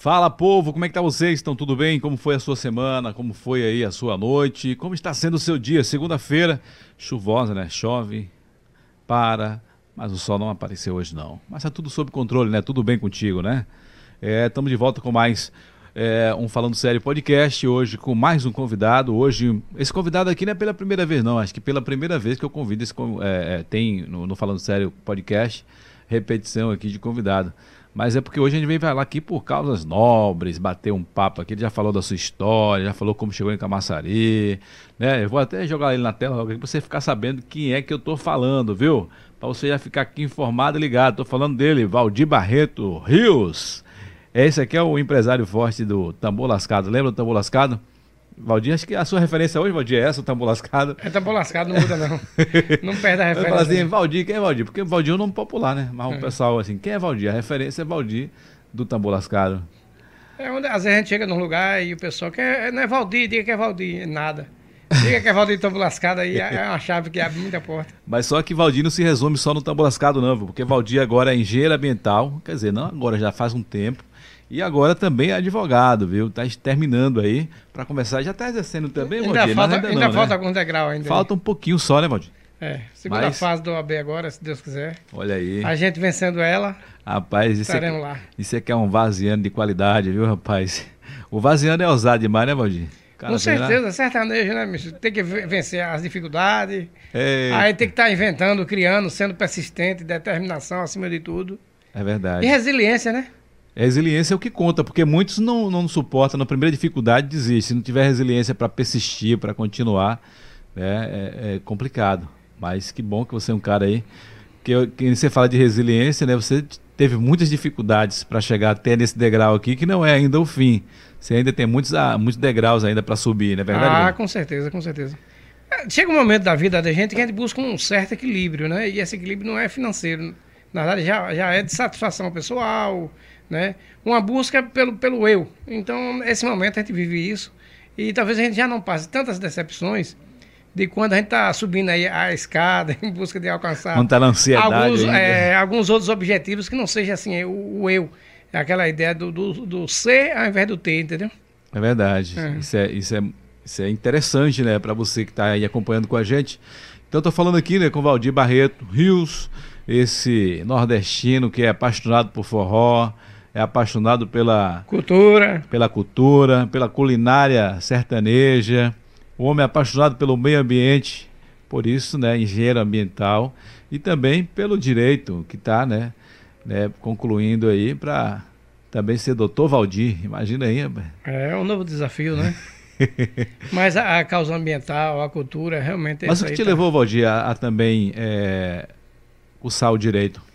Fala povo, como é que tá vocês? Estão tudo bem? Como foi a sua semana? Como foi aí a sua noite? Como está sendo o seu dia? Segunda-feira, chuvosa, né? Chove, para, mas o sol não apareceu hoje não. Mas tá tudo sob controle, né? Tudo bem contigo, né? Estamos de volta com mais é, um Falando Sério podcast, hoje com mais um convidado. Hoje, esse convidado aqui não é pela primeira vez não, acho que pela primeira vez que eu convido esse, é, é, tem no, no Falando Sério podcast, repetição aqui de convidado. Mas é porque hoje a gente veio falar aqui por causas nobres, bater um papo aqui. Ele já falou da sua história, já falou como chegou em Camaçari. Né? Eu vou até jogar ele na tela para você ficar sabendo quem é que eu tô falando, viu? Para você já ficar aqui informado e ligado. Tô falando dele, Valdir Barreto Rios. Esse aqui é o empresário forte do Tambor Lascado. Lembra do Tambor Lascado? Valdir, acho que a sua referência hoje, Valdir, é essa, o tambor lascado. É tambor lascado, não muda não. não perde a referência. Fala assim, Valdir, quem é Valdir? Porque Valdir é um nome popular, né? Mas é. o pessoal, assim, quem é Valdir? A referência é Valdir do tambor lascado. É onde às vezes a gente chega num lugar e o pessoal quer, não é Valdir, diga que é Valdir. Nada. Diga que é Valdir tambor lascado aí é uma chave que abre muita porta. Mas só que Valdir não se resume só no tambor lascado, não, porque Valdir agora é engenheiro ambiental, quer dizer, não agora, já faz um tempo e agora também é advogado, viu? Está terminando aí para começar. Já está exercendo também, ainda Valdir? Falta, ainda, ainda não, falta né? algum degrau ainda. Falta um pouquinho só, né, Valdir? É, segunda Mas... fase do OAB agora, se Deus quiser. Olha aí. A gente vencendo ela. Rapaz, isso é, lá. isso é que é um vaziano de qualidade, viu, rapaz? O vaziano é ousado demais, né, Valdir? Cara, Com certeza, lá. sertanejo, né, bicho? Tem que vencer as dificuldades. É... Aí tem que estar tá inventando, criando, sendo persistente, determinação acima de tudo. É verdade. E resiliência, né? A resiliência é o que conta, porque muitos não, não suportam, na primeira dificuldade desistem. Se não tiver resiliência para persistir, para continuar, né, é, é, complicado. Mas que bom que você é um cara aí. Que, que você fala de resiliência, né? Você teve muitas dificuldades para chegar até nesse degrau aqui, que não é ainda o fim. Você ainda tem muitos, ah, muitos degraus ainda para subir, não é verdade? Ah, com certeza, com certeza. É, chega um momento da vida da gente que a gente busca um certo equilíbrio, né? E esse equilíbrio não é financeiro. Na verdade, já, já é de satisfação pessoal, né? Uma busca pelo, pelo eu. Então, nesse momento a gente vive isso e talvez a gente já não passe tantas decepções de quando a gente está subindo aí a escada em busca de alcançar tá alguns, é, alguns outros objetivos que não seja assim o, o eu, é aquela ideia do, do, do, ser ao invés do ter, entendeu? É verdade. É. Isso, é, isso, é, isso é interessante, né, para você que está aí acompanhando com a gente. Então, estou falando aqui né, com o Valdir Barreto Rios, esse nordestino que é apaixonado por forró, é apaixonado pela cultura, pela cultura, pela culinária sertaneja. O homem é apaixonado pelo meio ambiente, por isso, né, engenheiro ambiental e também pelo direito que está, né, né, concluindo aí para também ser doutor Valdir. Imagina aí. É um novo desafio, né? Mas a, a, causa ambiental, a cultura, realmente. Mas o que te tá... levou, Valdir, a, a também é, cursar o direito?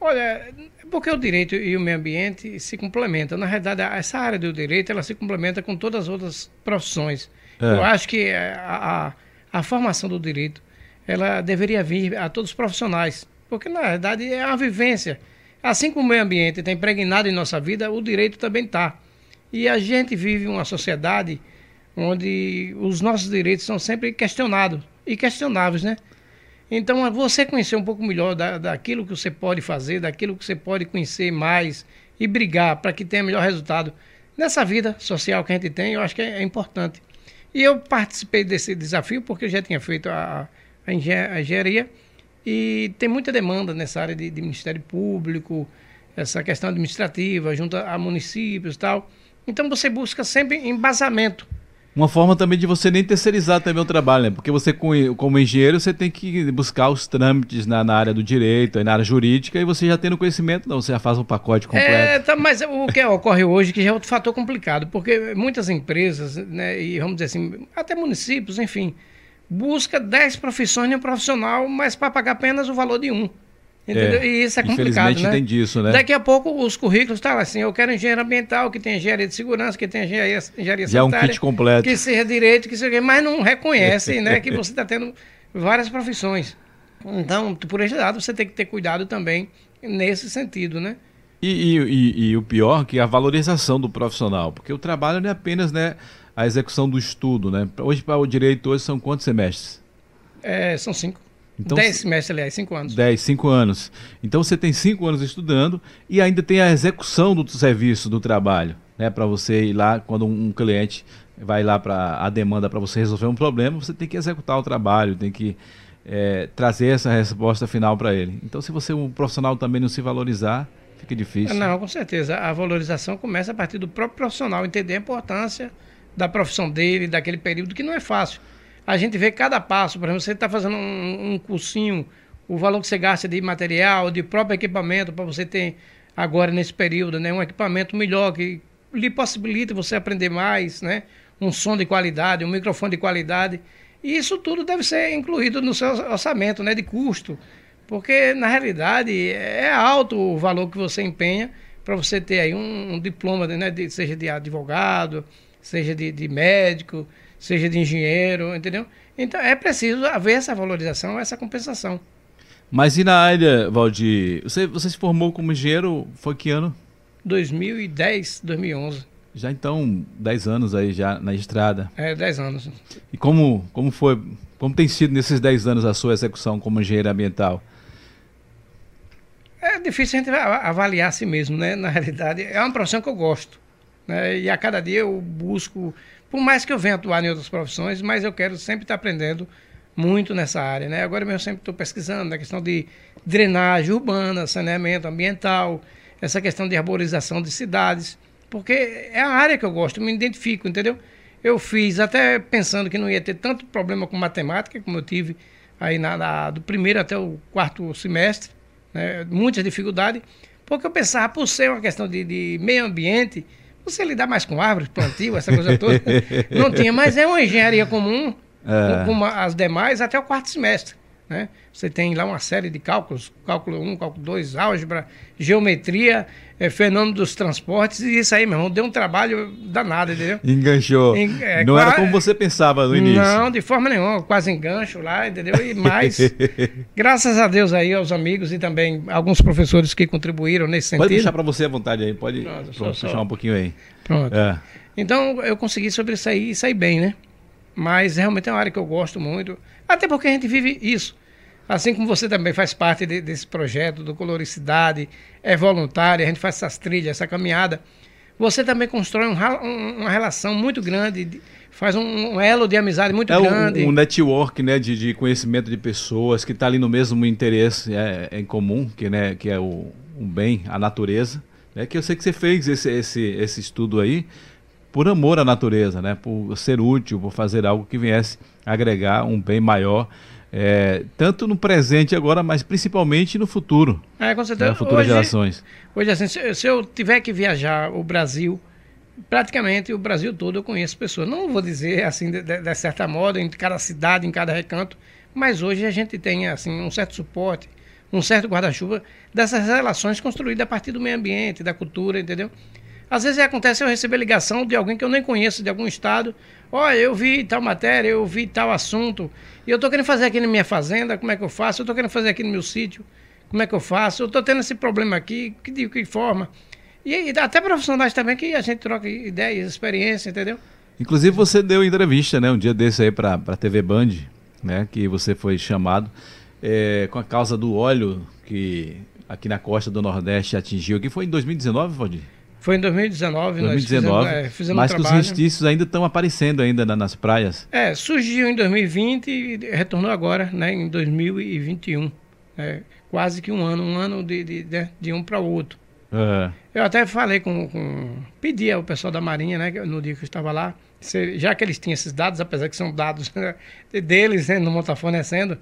Olha, porque o direito e o meio ambiente se complementam. Na realidade, essa área do direito ela se complementa com todas as outras profissões. É. Eu acho que a, a, a, formação do direito ela deveria vir a todos os profissionais, porque na verdade é uma vivência. Assim como o meio ambiente está impregnado em nossa vida, o direito também está. E a gente vive uma sociedade onde os nossos direitos são sempre questionados e questionáveis, né? Então, é você conhecer um pouco melhor da, daquilo que você pode fazer, daquilo que você pode conhecer mais e brigar para que tenha melhor resultado nessa vida social que a gente tem, eu acho que é, é importante. E eu participei desse desafio porque eu já tinha feito a, a engenharia e tem muita demanda nessa área de, de Ministério Público, essa questão administrativa, junto a municípios e tal. Então, você busca sempre embasamento uma forma também de você nem terceirizar também o trabalho, né? Porque você, como engenheiro, você tem que buscar os trâmites na, na área do direito, na área jurídica, e você já tendo conhecimento, não, você já faz um pacote completo. É, tá, mas o que ocorre hoje que já é outro fator complicado, porque muitas empresas, né, e vamos dizer assim, até municípios, enfim, busca 10 profissões de um profissional, mas para pagar apenas o valor de um. Entendeu? É, e isso é complicado, né? tem disso, né? Daqui a pouco os currículos estão tá assim, eu quero engenheiro ambiental, que tem engenharia de segurança, que tem engenharia, engenharia Já sanitária. é um kit completo. Que seja direito, que seja... Mas não reconhece, né? Que você está tendo várias profissões. Então, por esse lado, você tem que ter cuidado também nesse sentido, né? E, e, e, e o pior que é a valorização do profissional, porque o trabalho não é apenas né, a execução do estudo, né? Hoje, para o direito, hoje são quantos semestres? É, são cinco. Então, 10 semestres, aliás, 5 anos. 10, 5 anos. Então você tem 5 anos estudando e ainda tem a execução do serviço, do trabalho. né, para você ir lá quando um cliente vai lá para a demanda para você resolver um problema, você tem que executar o trabalho, tem que é, trazer essa resposta final para ele. Então, se você um profissional também não se valorizar, fica difícil. Não, com certeza. A valorização começa a partir do próprio profissional entender a importância da profissão dele, daquele período que não é fácil. A gente vê cada passo, por exemplo, você está fazendo um, um cursinho, o valor que você gasta de material, de próprio equipamento para você ter agora nesse período, né, um equipamento melhor que lhe possibilita você aprender mais, né, um som de qualidade, um microfone de qualidade. E isso tudo deve ser incluído no seu orçamento, né, de custo, porque na realidade é alto o valor que você empenha para você ter aí um, um diploma, né, de, seja de advogado, seja de, de médico, seja de engenheiro, entendeu? Então é preciso haver essa valorização, essa compensação. Mas e na área, Valdir, você, você se formou como engenheiro, foi que ano? 2010, 2011. Já então, 10 anos aí já na estrada. É, 10 anos. E como, como foi, como tem sido nesses 10 anos a sua execução como engenheiro ambiental? É difícil a gente avaliar a si mesmo, né? Na realidade, é uma profissão que eu gosto. Né? E a cada dia eu busco, por mais que eu venha atuar em outras profissões, mas eu quero sempre estar aprendendo muito nessa área. Né? Agora mesmo eu sempre estou pesquisando na questão de drenagem urbana, saneamento ambiental, essa questão de arborização de cidades porque é a área que eu gosto, me identifico, entendeu? Eu fiz até pensando que não ia ter tanto problema com matemática, como eu tive aí na, na do primeiro até o quarto semestre, né? muita dificuldade, porque eu pensava, por ser uma questão de, de meio ambiente, você lidar mais com árvores, plantio, essa coisa toda, não tinha, mas é uma engenharia comum, é. como as demais, até o quarto semestre. Né? Você tem lá uma série de cálculos, cálculo 1, cálculo 2, álgebra, geometria, é, fenômeno dos transportes, e isso aí, meu irmão, deu um trabalho danado, entendeu? Enganchou. En, é, não era como você pensava no início. Não, de forma nenhuma, quase engancho lá, entendeu? E mais, graças a Deus aí, aos amigos e também alguns professores que contribuíram nesse sentido. Pode deixar para você à vontade aí, pode Pronto, pronto, puxar um pouquinho aí. Pronto. É. Então, eu consegui sobressair e sair bem, né? Mas realmente é uma área que eu gosto muito, até porque a gente vive isso. Assim como você também faz parte de, desse projeto do Coloricidade, é voluntário, a gente faz essas trilhas, essa caminhada. Você também constrói um, um, uma relação muito grande, faz um, um, elo de amizade muito é grande. Um, um network né, de, de, conhecimento de pessoas que está ali no mesmo interesse é, é, em comum, que, né, que é o, um bem, a natureza. É que eu sei que você fez esse, esse, esse estudo aí por amor à natureza, né, por ser útil, por fazer algo que viesse agregar um bem maior é, tanto no presente agora, mas principalmente no futuro. É, com certeza. Né, futuras hoje, gerações. Hoje, assim, se, se, eu tiver que viajar o Brasil, praticamente o Brasil todo eu conheço pessoas. Não vou dizer assim, de, de, de certa modo, em cada cidade, em cada recanto, mas hoje a gente tem assim um certo suporte, um certo guarda-chuva dessas relações construídas a partir do meio ambiente, da cultura, entendeu? Às vezes acontece eu receber ligação de alguém que eu nem conheço, de algum estado. Olha, eu vi tal matéria, eu vi tal assunto, e eu estou querendo fazer aqui na minha fazenda, como é que eu faço? Eu estou querendo fazer aqui no meu sítio, como é que eu faço? Eu estou tendo esse problema aqui, de que forma? E, e até profissionais também que a gente troca ideias, experiência, entendeu? Inclusive você deu entrevista, né, um dia desse aí para a TV Band, né, que você foi chamado é, com a causa do óleo que aqui na costa do Nordeste atingiu, que foi em 2019, Valdir? Foi em 2019, 2019 nós fizemos, é, fizemos mas um que os restícios ainda estão aparecendo ainda na, nas praias. É, surgiu em 2020 e retornou agora, né, em 2021. É, quase que um ano, um ano de, de, de, de um para o outro. É. Eu até falei com, com, Pedi ao pessoal da Marinha, né, no dia que eu estava lá, se, já que eles tinham esses dados, apesar que são dados né, deles, né, não estão fornecendo,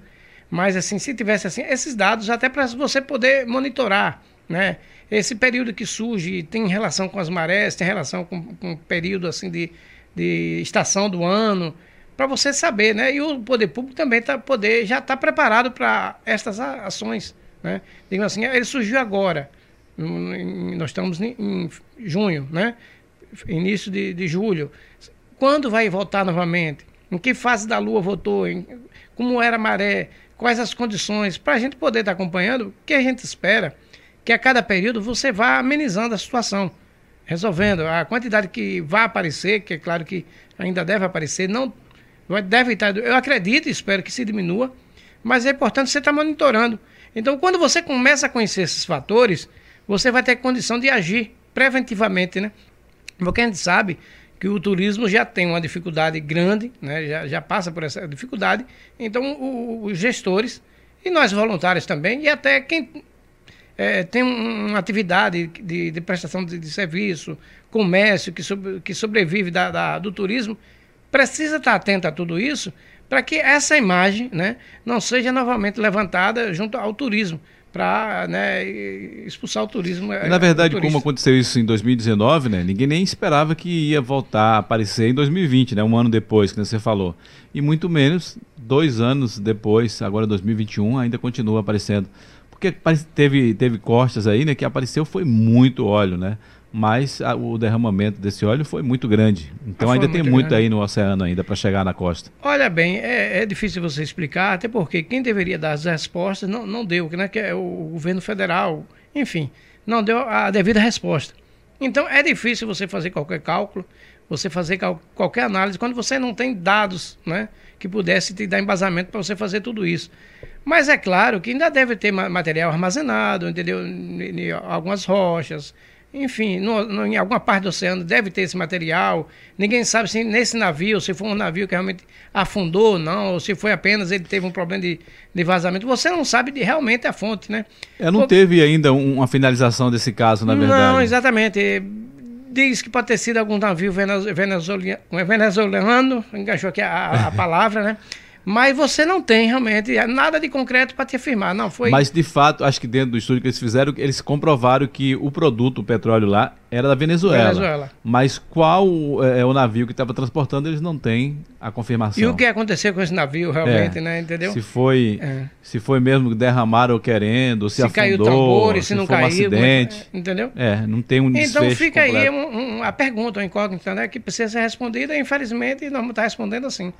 mas assim, se tivesse assim, esses dados, até para você poder monitorar, né? Esse período que surge tem relação com as marés, tem relação com, com o período assim de, de estação do ano, para você saber, né? E o poder público também tá, poder, já está preparado para estas ações, né? Digamos assim, ele surgiu agora, nós estamos em, junho, né? Início de, de julho. Quando vai voltar novamente? Em que fase da Lua voltou? Em, como era a maré? Quais as condições? Para a gente poder estar tá acompanhando, o que a gente espera que a cada período você vá amenizando a situação, resolvendo a quantidade que vai aparecer, que é claro que ainda deve aparecer, não deve estar, eu acredito e espero que se diminua, mas é importante você estar monitorando. Então, quando você começa a conhecer esses fatores, você vai ter condição de agir preventivamente, né? Porque a gente sabe que o turismo já tem uma dificuldade grande, né? já, já passa por essa dificuldade. Então, o, os gestores, e nós voluntários também, e até quem é, tem uma atividade de, de prestação de, de, serviço, comércio, que, sobre, que sobrevive da, da, do turismo, precisa estar atento a tudo isso para que essa imagem né, não seja novamente levantada junto ao turismo para né, expulsar o turismo. Na verdade, como aconteceu isso em 2019, né, ninguém nem esperava que ia voltar a aparecer em 2020, né, um ano depois, que você falou. E muito menos dois anos depois, agora 2021, ainda continua aparecendo. Porque teve, teve costas aí, né, que apareceu foi muito óleo, né? mas a, o derramamento desse óleo foi muito grande. Então ah, ainda tem muito grande. aí no oceano ainda para chegar na costa. Olha bem, é, é, difícil você explicar, até porque quem deveria dar as respostas não, não deu, né, que é o governo federal, enfim, não deu a devida resposta. Então é difícil você fazer qualquer cálculo, você fazer qualquer análise quando você não tem dados, né, que pudesse te dar embasamento para você fazer tudo isso. Mas é claro que ainda deve ter material armazenado, entendeu? Em algumas rochas, enfim, no, no, em alguma parte do oceano deve ter esse material. Ninguém sabe se nesse navio, se foi um navio que realmente afundou ou não, ou se foi apenas ele teve um problema de, de vazamento. Você não sabe de, realmente a fonte, né? É, não teve ainda uma finalização desse caso, na verdade. Não, exatamente. Diz que pode ter sido algum navio venezuelano, venezuelano engaixou aqui a, a palavra, né? mas você não tem realmente nada de concreto para te afirmar. Não foi. Mas de fato, acho que dentro do estudo que eles fizeram, eles comprovaram que o produto, o petróleo lá, era da Venezuela. Venezuela. Mas qual é, é o navio que estava transportando, eles não têm a confirmação. E o que aconteceu com esse navio realmente, é. né? Entendeu? Se foi, é. se foi mesmo derramaram querendo, se, se afundou, caiu o tambor, se, se não caiu, um acidente. É, entendeu? É, não tem um Então fica completo. aí um, um, a pergunta, uma incógnita, né? Que precisa ser respondida, infelizmente, nós vamos estar respondendo assim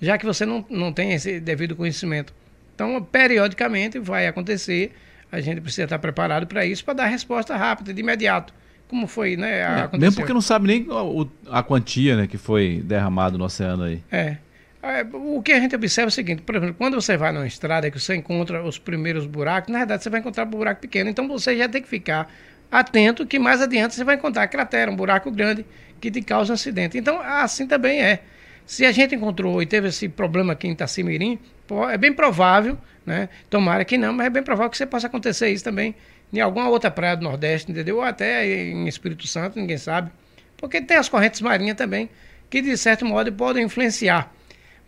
já que você não, não tem esse devido conhecimento. Então, periodicamente vai acontecer, a gente precisa estar preparado para isso, para dar resposta rápida, de imediato. Como foi, né? É, mesmo porque não sabe nem a, a quantia né, que foi derramado no oceano aí. É. é. O que a gente observa é o seguinte, por exemplo, quando você vai numa estrada que você encontra os primeiros buracos, na verdade você vai encontrar um buraco pequeno, então você já tem que ficar atento que mais adiante você vai encontrar cratera, um buraco grande que te causa um acidente. Então, assim também é. Se a gente encontrou e teve esse problema aqui em Itacimirim, é bem provável, né? Tomara que não, mas é bem provável que você possa acontecer isso também em alguma outra praia do Nordeste, entendeu? Ou até em Espírito Santo, ninguém sabe. Porque tem as correntes marinhas também, que de certo modo podem influenciar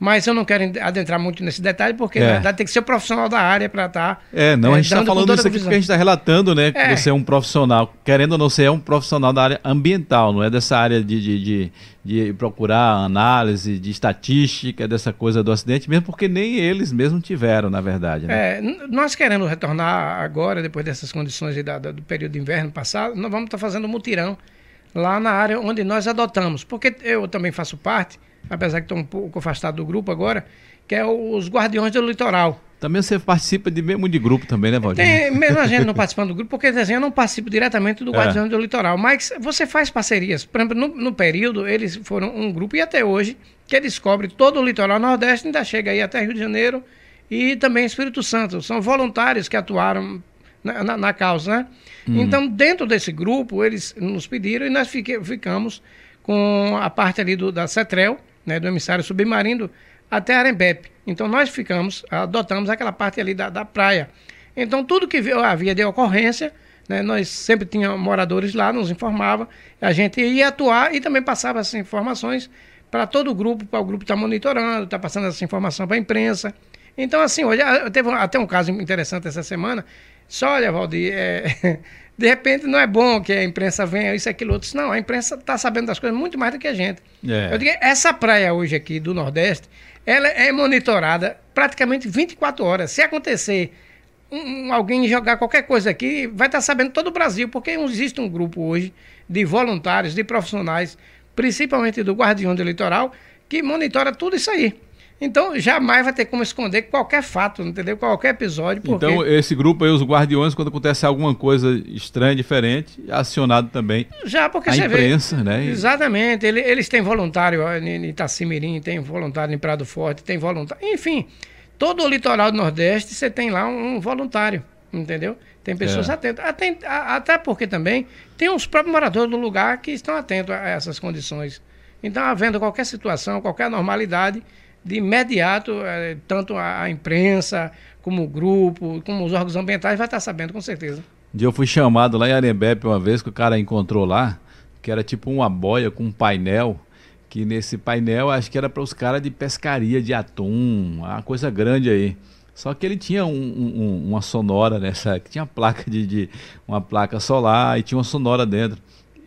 mas eu não quero adentrar muito nesse detalhe, porque é. na verdade tem que ser profissional da área para estar. Tá, é, não, é, a gente está falando isso aqui porque a gente está relatando, né? É. Que você é um profissional, querendo ou não, você é um profissional da área ambiental, não é dessa área de, de, de, de procurar análise, de estatística, dessa coisa do acidente, mesmo porque nem eles mesmos tiveram, na verdade. Né? É, nós querendo retornar agora, depois dessas condições da, do período de inverno passado, nós vamos estar tá fazendo um mutirão lá na área onde nós adotamos, porque eu também faço parte apesar que estou um pouco afastado do grupo agora, que é os Guardiões do Litoral. Também você participa de mesmo de grupo também, né, Valdir? Tem, mesmo a gente não participando do grupo, porque assim, eu não participo diretamente do é. Guardiões é. do Litoral, mas você faz parcerias. Por exemplo, no, no, período, eles foram um grupo, e até hoje, que descobre todo o litoral nordeste, ainda chega aí até Rio de Janeiro e também Espírito Santo. São voluntários que atuaram na, na, na causa, né? Hum. Então, dentro desse grupo, eles nos pediram e nós fique, ficamos com a parte ali do, da CETREL, né, do emissário submarino até Arembepe. Então nós ficamos, adotamos aquela parte ali da, da praia. Então tudo que havia de ocorrência, né, nós sempre tínhamos moradores lá, nos informava, a gente ia atuar e também passava essas informações para todo o grupo, para o grupo estar tá monitorando, está passando essa informação para a imprensa. Então, assim, hoje teve até um caso interessante essa semana. Só, olha, Valdir, é, de repente não é bom que a imprensa venha isso, aquilo, outro. Não, a imprensa está sabendo das coisas muito mais do que a gente. É. Eu digo, essa praia hoje aqui do Nordeste, ela é monitorada praticamente 24 horas. Se acontecer um, alguém jogar qualquer coisa aqui, vai estar tá sabendo todo o Brasil, porque existe um grupo hoje de voluntários, de profissionais, principalmente do Guardião do Litoral, que monitora tudo isso aí. Então, jamais vai ter como esconder qualquer fato, entendeu? Qualquer episódio. Porque... Então, esse grupo aí, os guardiões, quando acontece alguma coisa estranha, diferente, é acionado também. Já, porque a você imprensa, vê, né? Exatamente. Ele, eles têm voluntário em Itacimirim, tem voluntário em Prado Forte, tem voluntário. Enfim, todo o litoral do Nordeste você tem lá um voluntário. entendeu? Tem pessoas é. atentas. Até, até porque também tem os próprios moradores do lugar que estão atentos a essas condições. Então, havendo qualquer situação, qualquer anormalidade, de imediato, é, tanto a, imprensa, como o grupo, como os órgãos ambientais, vai estar sabendo, com certeza. Um dia eu fui chamado lá em Arembepe uma vez, que o cara encontrou lá, que era tipo uma boia com um painel, que nesse painel acho que era para os caras de pescaria de atum, uma coisa grande aí. Só que ele tinha um, um, uma sonora nessa, que tinha placa de, de, uma placa solar e tinha uma sonora dentro.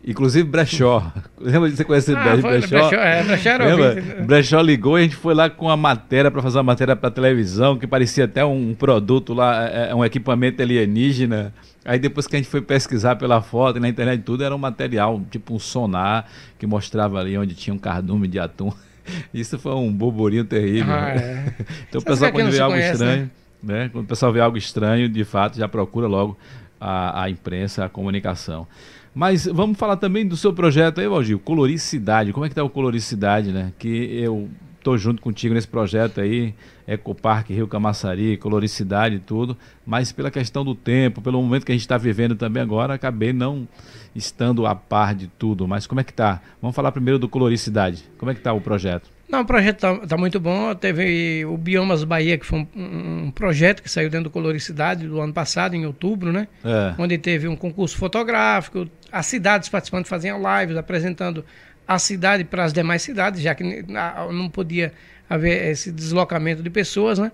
Inclusive Brechó. Lembra de você conhecer ah, Brechó? Brechó? É, Brechó era Lembra? Brechó ligou e a gente foi lá com a matéria para fazer uma matéria para televisão, que parecia até um produto lá, é, é, um equipamento alienígena. Aí depois que a gente foi pesquisar pela foto e na internet tudo, era um material, tipo um sonar, que mostrava ali onde tinha um cardume de atum. Isso foi um burburinho terrível. Ah, é. então o pessoal quando vê algo conhece, estranho, né? né? Quando o pessoal vê algo estranho, de fato, já procura logo a, a imprensa, a comunicação. Mas vamos falar também do seu projeto aí, Valdir, Coloricidade. Como é que tá o Coloricidade, né? Que eu tô junto contigo nesse projeto aí, Ecoparque Rio Camaçari, Coloricidade e tudo, mas pela questão do tempo, pelo momento que a gente está vivendo também agora, acabei não estando a par de tudo. Mas como é que tá? Vamos falar primeiro do Coloricidade. Como é que tá o projeto? Não, o projeto está tá muito bom. Teve o Biomas Bahia, que foi um, um, projeto que saiu dentro do Coloricidade do ano passado, em outubro, né? É. Onde teve um concurso fotográfico, as cidades participando faziam lives, apresentando a cidade para as demais cidades, já que não podia haver esse deslocamento de pessoas, né?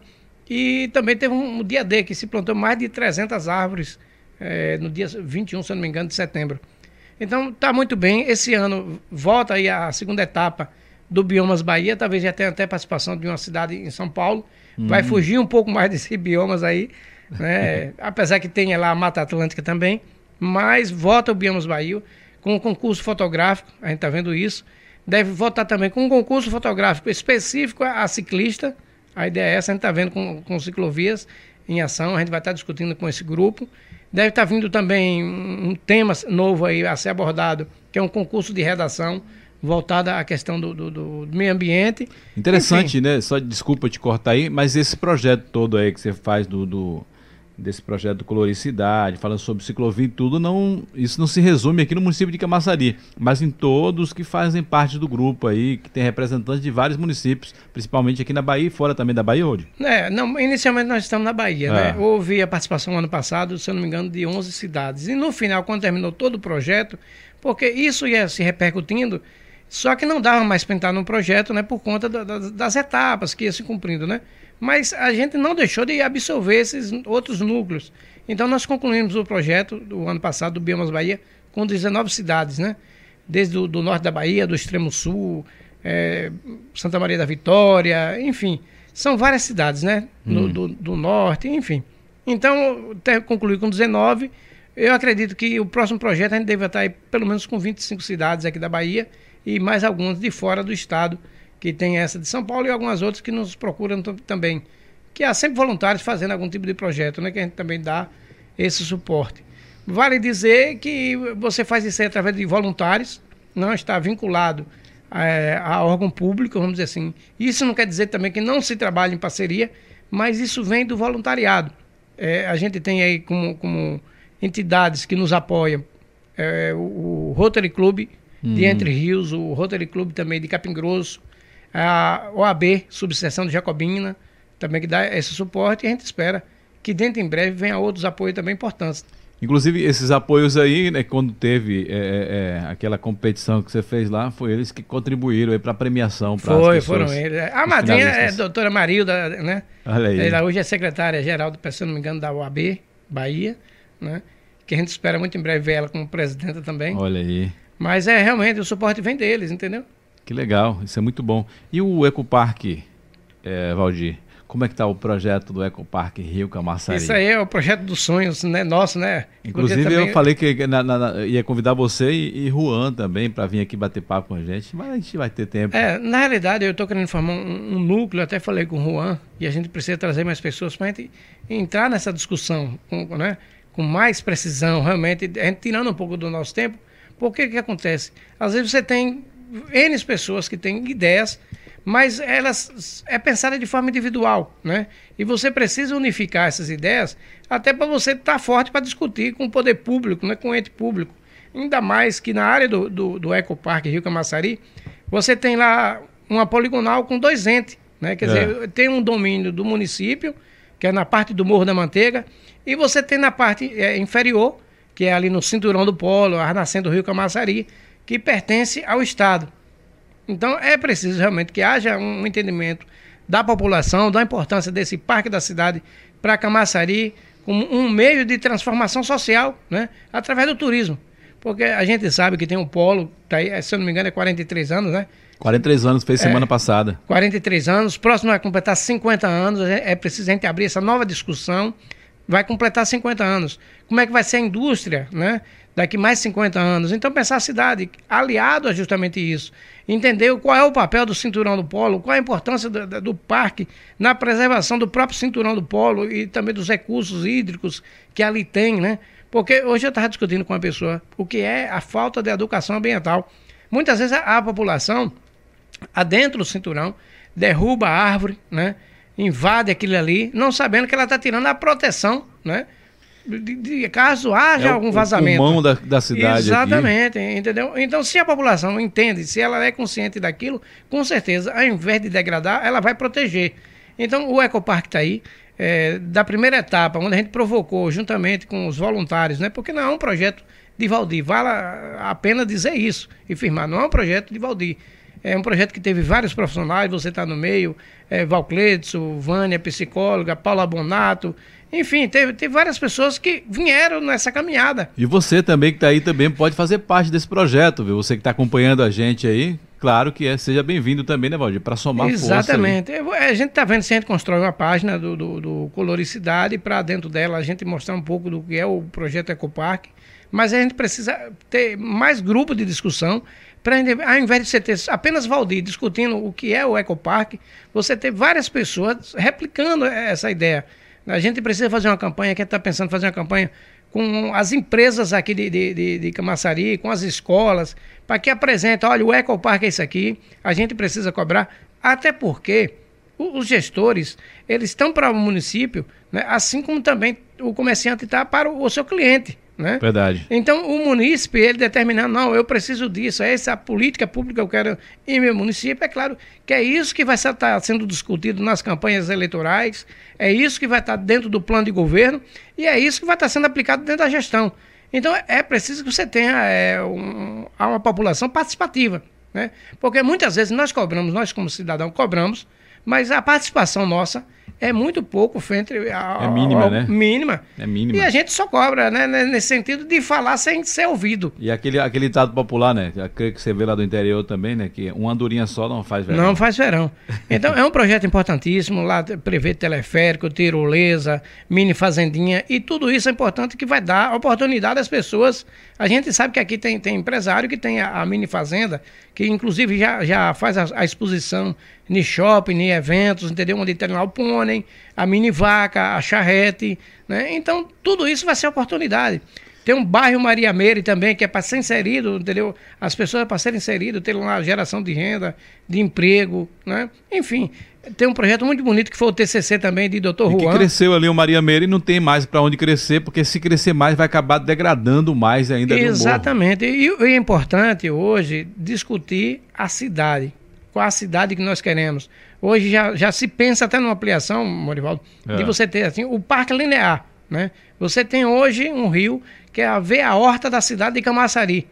E também teve um, um dia D, que se plantou mais de 300 árvores é, no dia 21, se não me engano, de setembro. Então, está muito bem. Esse ano volta aí a segunda etapa do Biomas Bahia, talvez já tenha até participação de uma cidade em São Paulo. Vai fugir um pouco mais desse biomas aí, né? apesar que tenha lá a Mata Atlântica também. Mas vota o Biomas Bahia com o concurso fotográfico, a gente está vendo isso. Deve votar também com um concurso fotográfico específico a, a ciclista. A ideia é essa, a gente está vendo com, com ciclovias em ação, a gente vai estar tá discutindo com esse grupo. Deve estar tá vindo também um tema novo aí a ser abordado, que é um concurso de redação voltada à questão do, do, do meio ambiente. Interessante, Enfim. né? Só desculpa te cortar aí, mas esse projeto todo aí que você faz do, do desse projeto do Coloricidade, falando sobre ciclovia e tudo, não, isso não se resume aqui no município de Camaçari, mas em todos que fazem parte do grupo aí, que tem representantes de vários municípios, principalmente aqui na Bahia e fora também da Bahia hoje. É, não, inicialmente nós estamos na Bahia, né? é. né? Houve a participação ano passado, se eu não me engano, de 11 cidades. E no final, quando terminou todo o projeto, porque isso ia se repercutindo, só que não dava mais para entrar no projeto, né, por conta da, da, das etapas que ia se cumprindo, né? Mas a gente não deixou de absorver esses outros núcleos. Então nós concluímos o projeto do ano passado do Biomas Bahia com 19 cidades, né? Desde o do norte da Bahia, do extremo sul, é, Santa Maria da Vitória, enfim. São várias cidades, né? No, hum. do, do, norte, enfim. Então, até concluí com 19. Eu acredito que o próximo projeto a gente deve estar aí pelo menos com 25 cidades aqui da Bahia e mais algumas de fora do estado, que tem essa de São Paulo e algumas outras que nos procuram também. Que há sempre voluntários fazendo algum tipo de projeto, né? Que a gente também dá esse suporte. Vale dizer que você faz isso através de voluntários, não está vinculado a, é, a órgão público, vamos dizer assim. Isso não quer dizer também que não se trabalhe em parceria, mas isso vem do voluntariado. É, a gente tem aí como, como entidades que nos apoiam é, o Rotary Club uhum. de Entre Rios, o Rotary Club também de Capim Grosso, a OAB, subseção de Jacobina, também que dá esse suporte e a gente espera que dentro em breve venha outros apoios também importantes. Inclusive, esses apoios aí, né, quando teve é, é, é aquela competição que você fez lá, foi eles que contribuíram para a premiação. Foi, foram eles. A madrinha é a doutora Marilda, né? Olha aí. Ela hoje é secretária-geral, se não me engano, da OAB, Bahia, né? Que a gente espera muito em breve ver ela como presidenta também. Olha aí. Mas é realmente o suporte vem deles, entendeu? Que legal, isso é muito bom. E o Ecoparque, é, Valdir? Como é que está o projeto do Ecoparque Rio Camaçari? Isso aí é o projeto dos sonhos, né? Nosso, né? Inclusive também... eu falei que na, na, na, ia convidar você e, e Juan também para vir aqui bater papo com a gente, mas a gente vai ter tempo. É, na realidade eu estou querendo formar um, um, núcleo, até falei com o Juan, e a gente precisa trazer mais pessoas para a gente entrar nessa discussão, com, né? com mais precisão, realmente, a gente tirando um pouco do nosso tempo, porque que acontece? Às vezes você tem N pessoas que têm ideias, mas elas é pensada de forma individual, né? E você precisa unificar essas ideias até para você estar tá forte para discutir com o poder público, né? com o ente público. Ainda mais que na área do, do, do Ecoparque Rio Camaçari, você tem lá uma poligonal com dois entes, né? Quer é. dizer, tem um domínio do município, que é na parte do Morro da Manteiga, e você tem na parte é, inferior, que é ali no cinturão do polo, a nascente do Rio Camaçari, que pertence ao Estado. Então é preciso realmente que haja um entendimento da população, da importância desse parque da cidade para Camaçari como um meio de transformação social, né? através do turismo. Porque a gente sabe que tem um polo, tá aí, se eu não me engano, é 43 anos, né? 43 anos, fez semana é, passada. 43 anos, próximo vai completar 50 anos, é, é preciso a gente abrir essa nova discussão, vai completar 50 anos. Como é que vai ser a indústria, né? Daqui mais 50 anos. Então, pensar a cidade aliado a justamente isso. Entender qual é o papel do cinturão do polo, qual é a importância do, do parque na preservação do próprio cinturão do polo e também dos recursos hídricos que ali tem, né? Porque hoje eu estava discutindo com uma pessoa o que é a falta de educação ambiental. Muitas vezes a, a população adentro do cinturão, derruba a árvore, né? Invade aquilo ali, não sabendo que ela está tirando a proteção, né? De, de, caso haja é algum vazamento. O da, da cidade. Exatamente, aqui. entendeu? Então, se a população entende, se ela é consciente daquilo, com certeza, ao invés de degradar, ela vai proteger. Então, o Ecoparque está aí. É, da primeira etapa, onde a gente provocou, juntamente com os voluntários, né? porque não é um projeto de Valdir, vale a pena dizer isso e firmar, não é um projeto de Valdir é um projeto que teve vários profissionais, você está no meio, é, Valcledson, Vânia, psicóloga, Paula Bonato, enfim, teve, teve várias pessoas que vieram nessa caminhada. E você também que está aí também pode fazer parte desse projeto, viu? Você que está acompanhando a gente aí, claro que é, seja bem-vindo também, né, Valdir? Para somar Exatamente. força. Exatamente. A gente está vendo se a gente constrói uma página do, do, do Coloricidade para dentro dela a gente mostrar um pouco do que é o projeto Ecoparque, mas a gente precisa ter mais grupo de discussão para ao invés de você ter apenas Valdir discutindo o que é o ecoparque, você ter várias pessoas replicando essa ideia. A gente precisa fazer uma campanha, quem está pensando em fazer uma campanha com as empresas aqui de, de, de, de Camaçari, com as escolas, para que apresentem, olha, o ecoparque é isso aqui, a gente precisa cobrar, até porque os gestores, eles estão para o município, né, assim como também o comerciante está para o seu cliente. Né? Verdade. Então, o munícipe, ele determinar, não, eu preciso disso, é essa política pública que eu quero em meu município, é claro que é isso que vai estar tá sendo discutido nas campanhas eleitorais, é isso que vai estar dentro do plano de governo e é isso que vai estar sendo aplicado dentro da gestão. Então, é preciso que você tenha é, um, uma população participativa, né? Porque muitas vezes nós cobramos, nós como cidadão cobramos, mas a participação nossa é muito pouco frente ao, é mínima, ao, né? Mínima. É mínima. E a gente só cobra, né? Nesse sentido de falar sem ser ouvido. E aquele, aquele ditado popular, né? Que você vê lá do interior também, né? Que uma andorinha só não faz verão. Não faz verão. Então é um projeto importantíssimo, lá prevê teleférico, tirolesa, mini fazendinha, e tudo isso é importante que vai dar oportunidade às pessoas. A gente sabe que aqui tem, tem empresário que tem a, a mini fazenda, que inclusive já, já faz a, a exposição em shopping, em eventos, entendeu? Onde tem lá o pônei, a mini vaca, a charrete, né? Então, tudo isso vai ser oportunidade. Tem um bairro Maria Meire também, que é para ser inserido, entendeu? As pessoas para serem inseridas, ter uma geração de renda, de emprego, né? Enfim, tem um projeto muito bonito que foi o TCC também, de Dr. Juan. que cresceu ali o Maria Meire e não tem mais para onde crescer, porque se crescer mais vai acabar degradando mais ainda Exatamente. E, e é importante hoje discutir a cidade qual a cidade que nós queremos. Hoje já, já se pensa até numa ampliação, Morivaldo, é. de você ter assim, o parque linear. Né? Você tem hoje um rio que é a ver a horta da cidade de Camaçari.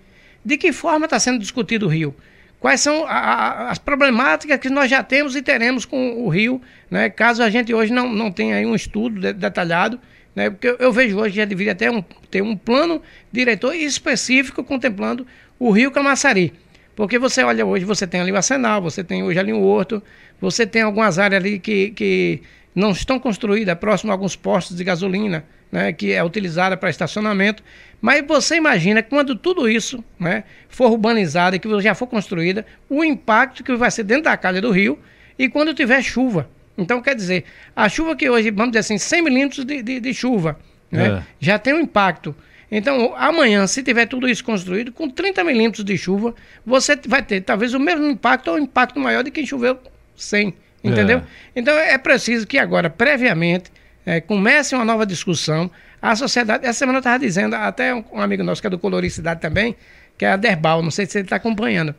De que forma está sendo discutido o rio? Quais são a, a, as problemáticas que nós já temos e teremos com o rio, né? caso a gente hoje não, não tenha um estudo de, detalhado, né? porque eu, eu, vejo hoje já deveria ter um, ter um plano diretor específico contemplando o rio Camaçari. Porque você olha hoje, você tem ali o Arsenal, você tem hoje ali o Horto, você tem algumas áreas ali que, que não estão construídas, próximo a alguns postos de gasolina, né, que é utilizada para estacionamento. Mas você imagina quando tudo isso né, for urbanizado e que já for construída, o impacto que vai ser dentro da calha do rio e quando tiver chuva. Então, quer dizer, a chuva que hoje, vamos dizer assim, 100 milímetros de, de, de chuva, né, é. já tem um impacto. Então, amanhã, se tiver tudo isso construído, com 30 milímetros de chuva, você vai ter talvez o mesmo impacto ou um impacto maior de quem choveu 100, entendeu? É. Então é preciso que agora, previamente, é, comece uma nova discussão. A sociedade, essa semana eu estava dizendo, até um, um, amigo nosso que é do Coloricidade também, que é a Derbal, não sei se ele está acompanhando,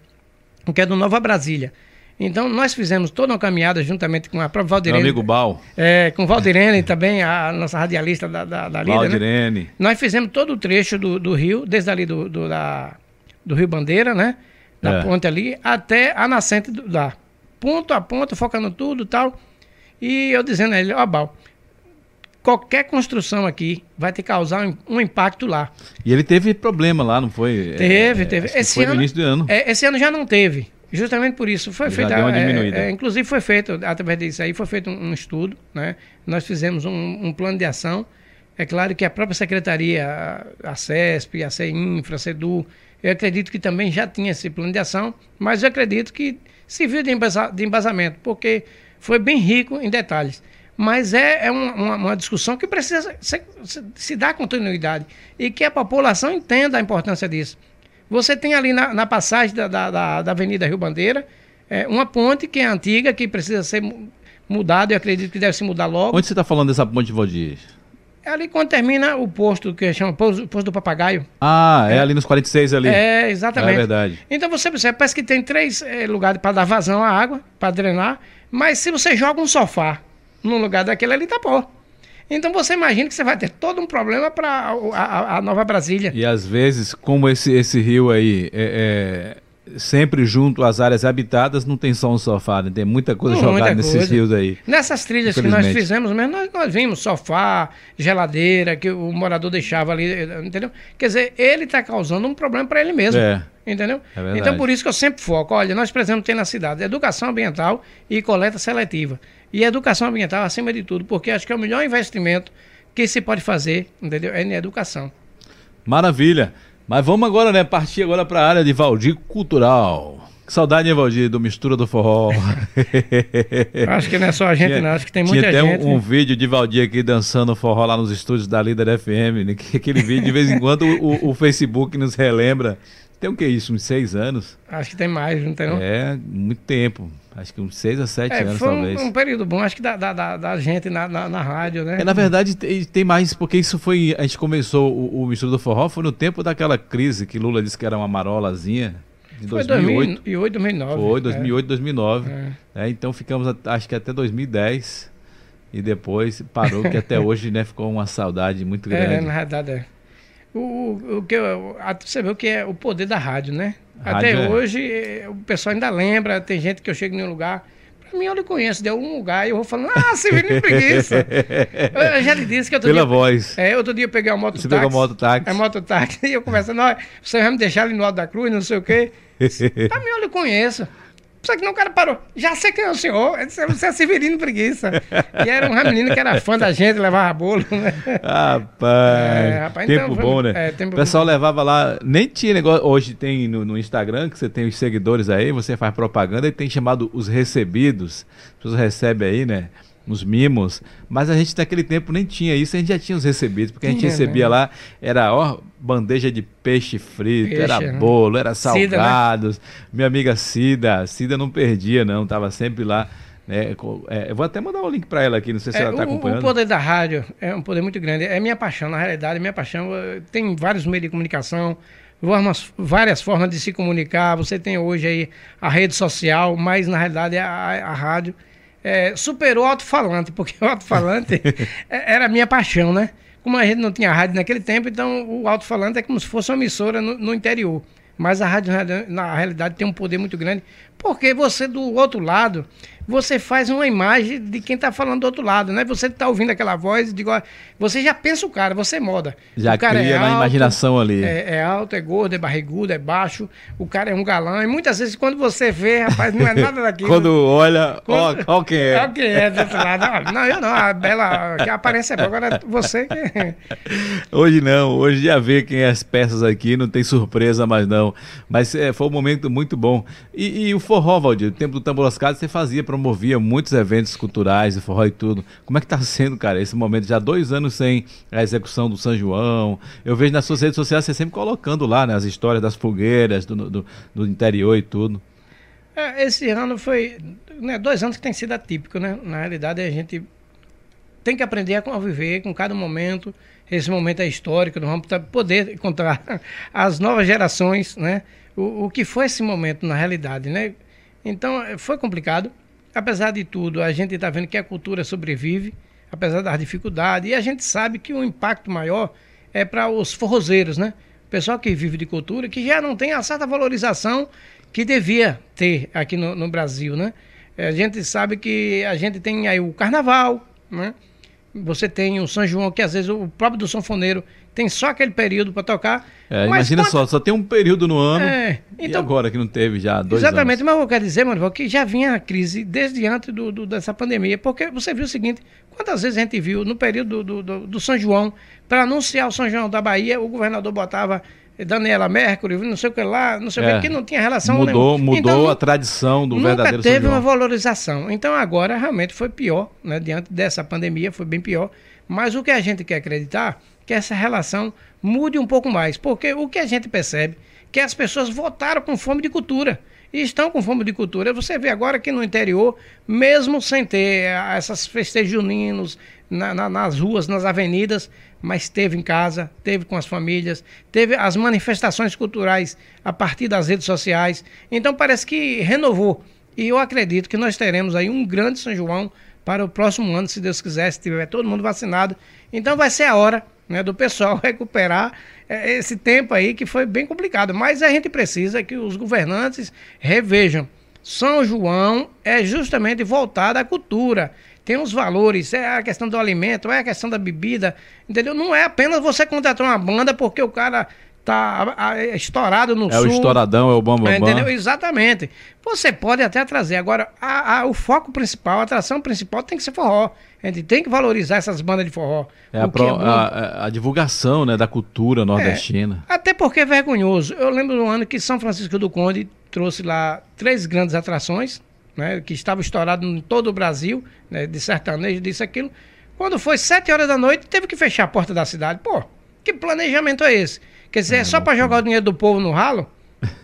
que é do Nova Brasília. Então, nós fizemos toda uma caminhada juntamente com a própria Valdirene. Meu amigo Bal. É, com Valdirene também, a nossa radialista da, da, da Lida, né? Valdirene. Né? Nós fizemos todo o trecho do, do rio, desde ali do, do, da, do Rio Bandeira, né? Da é. ponte ali, até a nascente do, da. Ponto a ponto, focando tudo e tal. E eu dizendo a ele, ó, oh, Bal, qualquer construção aqui vai te causar um, um, impacto lá. E ele teve problema lá, não foi? Teve, é, teve. Esse foi ano, no início do ano. É, esse ano já não teve. Justamente por isso foi feito. É, é, inclusive foi feito, através disso aí, foi feito um, um estudo, né? Nós fizemos um, um, plano de ação. É claro que a própria secretaria, a CESP, a CEINFRA, a CEDU, eu acredito que também já tinha esse plano de ação, mas eu acredito que serviu de, embasa, de embasamento, porque foi bem rico em detalhes. Mas é, é uma, uma, discussão que precisa se, se, se dar continuidade e que a população entenda a importância disso. Você tem ali na, na passagem da, da, da, Avenida Rio Bandeira é, uma ponte que é antiga, que precisa ser mudada, eu acredito que deve se mudar logo. Onde você está falando dessa ponte Valdir? É ali quando termina o posto que chama posto, posto do Papagaio. Ah, é, é, ali nos 46 ali. É, exatamente. É verdade. Então você percebe, parece que tem três é, lugares para dar vazão à água, para drenar, mas se você joga um sofá no lugar daquele ali, tá bom. Então você imagina que você vai ter todo um problema para a, a, a, Nova Brasília. E às vezes, como esse, esse rio aí é, é sempre junto às áreas habitadas, não tem só um sofá, né? tem muita coisa não, jogada muita nesses coisa. rios aí. Nessas trilhas que nós fizemos mesmo, nós, nós vimos sofá, geladeira, que o morador deixava ali, entendeu? Quer dizer, ele está causando um problema para ele mesmo. É. Entendeu? É então, por isso que eu sempre foco. Olha, nós precisamos ter na cidade educação ambiental e coleta seletiva. E educação ambiental acima de tudo, porque acho que é o melhor investimento que se pode fazer, entendeu? É na educação. Maravilha. Mas vamos agora, né, partir agora para a área de Valdir Cultural. Que saudade, hein, Valdir, do Mistura do Forró. acho que não é só a gente, tinha, não. Acho que tem muita tinha gente. Até um, um, vídeo de Valdir aqui dançando forró lá nos estúdios da Líder FM. Né? Aquele vídeo, de vez em quando, o, o Facebook nos relembra tem o que isso? Uns seis anos? Acho que tem mais, não tem não? É, muito tempo. Acho que uns seis a sete é, anos, foi um, talvez. um período bom, acho que da, da, da gente na, na, na, rádio, né? É, na verdade, tem, tem, mais, porque isso foi. A gente começou o, o do Forró, foi no tempo daquela crise que Lula disse que era uma marolazinha. De foi 2008. 2008, 2009. Foi, 2008, é. 2009. É. É, então ficamos, acho que até 2010. E depois parou, que até hoje né, ficou uma saudade muito é, grande. É, na verdade é. O, o que eu, você vê o que é o poder da rádio, né? Até é. hoje o pessoal ainda lembra, tem gente que eu chego em um lugar, pra mim eu lhe conheço, deu um lugar e eu vou falando, ah, Severino Preguiça. eu já lhe disse que outro Pela dia, voz. É, outro dia eu peguei uma moto Você pegou a moto táxi. É moto táxi, e eu conversando, você vai me deixar ali no Alto da Cruz, não sei o quê. pra mim eu lhe conheço. Só que não, o cara parou. Já sei quem é o senhor. Você é Severino Preguiça. E era um menino que era fã da gente, levava bolo. Né? Rapaz, é, rapaz tempo então, bom, né? É, tempo o pessoal bom. levava lá. Nem tinha negócio. Hoje tem no, no, Instagram, que você tem os seguidores aí, você faz propaganda e tem chamado os recebidos. As pessoas recebem aí, né? Uns mimos, mas a gente naquele tempo nem tinha isso, a gente já tinha os recebidos, porque a gente recebia né? lá, era ó, bandeja de peixe frito, peixe, era né? bolo, era salgados. Cida, né? Minha amiga Cida, Cida não perdia não, tava sempre lá. Né? É, eu vou até mandar o um link para ela aqui, não sei se é, ela está acompanhando. O poder da rádio é um poder muito grande, é minha paixão, na realidade, é minha paixão. Tem vários meios de comunicação, formas, várias formas de se comunicar. Você tem hoje aí a rede social, mas na realidade é a, a rádio é, superou o alto-falante, porque o alto-falante é, era a minha paixão, né? Como a gente não tinha rádio naquele tempo, então o alto-falante é como se fosse uma emissora no, no interior. Mas a rádio, na realidade, tem um poder muito grande, porque você, do outro lado, você faz uma imagem de quem está falando do outro lado, né? Você está ouvindo aquela voz, digo, você já pensa o cara, você moda. Já o cara cria é na alto, imaginação ali. É, é, alto, é gordo, é barrigudo, é baixo, o cara é um galã. E muitas vezes quando você vê, rapaz, não é nada daquilo. quando olha, ó, ó quem é. Ó quem é do outro lado. Não, eu não, a bela, que a aparência é boa, agora você que... Hoje não, hoje já vê quem é as peças aqui, não tem surpresa mais não. Mas é, foi um momento muito bom. E, e o forró, Valdir, o tempo do Tambor você fazia para promovia muitos eventos culturais de forró e tudo. Como é que está sendo, cara, esse momento? Já dois anos sem a execução do São João. Eu vejo nas suas redes sociais você sempre colocando lá né, as histórias das fogueiras do, do, do interior e tudo. É, esse ano foi né, dois anos que tem sido atípico, né? Na realidade, a gente tem que aprender a conviver com cada momento. Esse momento é histórico, nós vamos poder encontrar as novas gerações, né? O, o que foi esse momento na realidade, né? Então, foi complicado. Apesar de tudo, a gente está vendo que a cultura sobrevive, apesar das dificuldades, e a gente sabe que o impacto maior é para os forrozeiros, né? O pessoal que vive de cultura, que já não tem a certa valorização que devia ter aqui no, no Brasil, né? A gente sabe que a gente tem aí o carnaval, né? Você tem o São João, que às vezes o próprio do sanfoneiro tem só aquele período para tocar. É, imagina quando... só, só tem um período no ano. É, então, e agora que não teve já dois Exatamente, anos. mas eu quero dizer, mano, que já vinha a crise desde antes do, do, dessa pandemia. Porque você viu o seguinte: quantas vezes a gente viu no período do, do, do São João, para anunciar o São João da Bahia, o governador botava Daniela Mercury, não sei o que lá, não sei é, o que, que não tinha relação Mudou, nenhuma. mudou então, a tradição do nunca verdadeiro teve uma valorização. Então agora realmente foi pior, né? Diante dessa pandemia foi bem pior. Mas o que a gente quer acreditar que essa relação mude um pouco mais, porque o que a gente percebe que as pessoas votaram com fome de cultura e estão com fome de cultura. Você vê agora que no interior, mesmo sem ter essas festejos juninos na, na, nas ruas, nas avenidas, mas teve em casa, teve com as famílias, teve as manifestações culturais a partir das redes sociais. Então parece que renovou. E eu acredito que nós teremos aí um grande São João para o próximo ano, se Deus quiser, se tiver todo mundo vacinado. Então vai ser a hora né, do pessoal recuperar é, esse tempo aí que foi bem complicado. Mas a gente precisa que os governantes revejam. São João é justamente voltado à cultura tem os valores, é a questão do alimento, é a questão da bebida, entendeu? Não é apenas você contratar uma banda porque o cara tá estourado no é sul. É o estouradão, é o bambambam. É, entendeu? Exatamente. Você pode até trazer. Agora, a, a, o foco principal, a atração principal tem que ser forró. A gente tem que valorizar essas bandas de forró. É, a, pro, é a, a, divulgação né, da cultura nordestina. É, até porque é vergonhoso. Eu lembro do ano que São Francisco do Conde trouxe lá três grandes atrações né, que estava estourado em todo o Brasil, né, de sertanejo, disso, aquilo. Quando foi sete horas da noite, teve que fechar a porta da cidade. Pô, que planejamento é esse? Quer dizer, é, só para jogar o dinheiro do povo no ralo?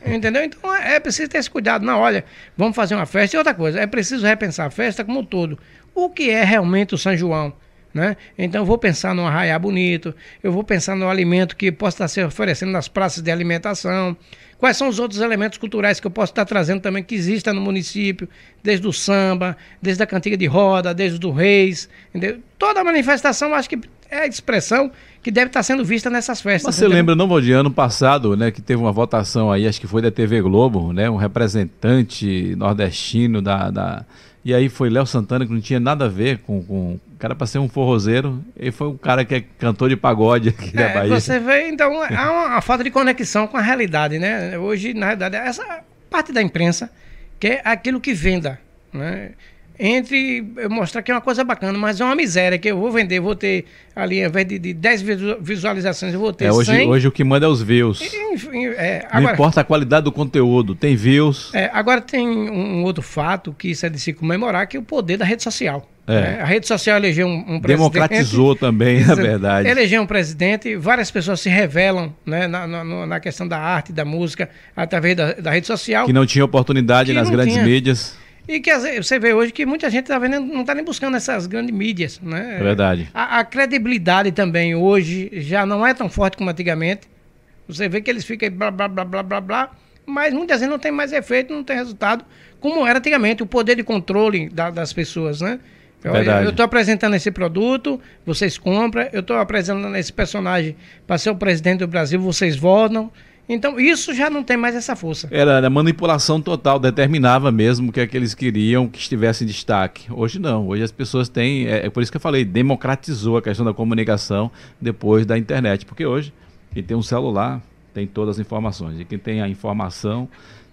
Entendeu? Então é, é preciso ter esse cuidado. Não, olha, vamos fazer uma festa. E outra coisa, é preciso repensar a festa como um todo. O que é realmente o São João? Né? Então eu vou pensar num arraiá bonito, eu vou pensar no alimento que possa estar se oferecendo nas praças de alimentação, Quais são os outros elementos culturais que eu posso estar trazendo também que existam no município, desde o samba, desde a cantiga de roda, desde o reis, entendeu? Toda a manifestação, acho que é a expressão que deve estar sendo vista nessas festas. Mas você entendeu? lembra, não, de ano passado, né, que teve uma votação aí, acho que foi da TV Globo, né, um representante nordestino da, da e aí foi Léo Santana, que não tinha nada a ver com. com o cara para ser um forrozeiro. Ele foi um cara que é cantor de pagode aqui é, da Bahia. Você vê, então, há uma, uma, falta de conexão com a realidade, né? Hoje, na realidade, essa parte da imprensa quer aquilo que venda. Né? Entre mostrar que é uma coisa bacana, mas é uma miséria que eu vou vender, vou ter ali, ao invés de, de 10 visualizações, eu vou ter é, hoje, 100. Hoje o que manda é os views. Enfim, é, agora, Não importa a qualidade do conteúdo, tem views. É, agora tem um, outro fato que isso é de se comemorar, que é o poder da rede social. É. Né? A rede social elegeu um, um Democratizou também, na verdade. Elegeu um presidente, várias pessoas se revelam né, na, na, na questão da arte, da música, através da, da rede social. Que não tinha oportunidade nas grandes tinha. mídias. E que você vê hoje que muita gente tá vendo, não está nem buscando essas grandes mídias. Né? É verdade. A, a, credibilidade também hoje já não é tão forte como antigamente. Você vê que eles ficam blá, blá, blá, blá, blá, blá, mas muitas vezes não tem mais efeito, não tem resultado, como era antigamente, o poder de controle da, das pessoas, né? Eu estou apresentando esse produto, vocês compram, eu estou apresentando esse personagem para ser o presidente do Brasil, vocês votam. Então, isso já não tem mais essa força. Era a manipulação total, determinava mesmo que aqueles queriam que estivesse em destaque. Hoje não, hoje as pessoas têm, é, é, por isso que eu falei, democratizou a questão da comunicação depois da internet, porque hoje quem tem um celular tem todas as informações, e quem tem a informação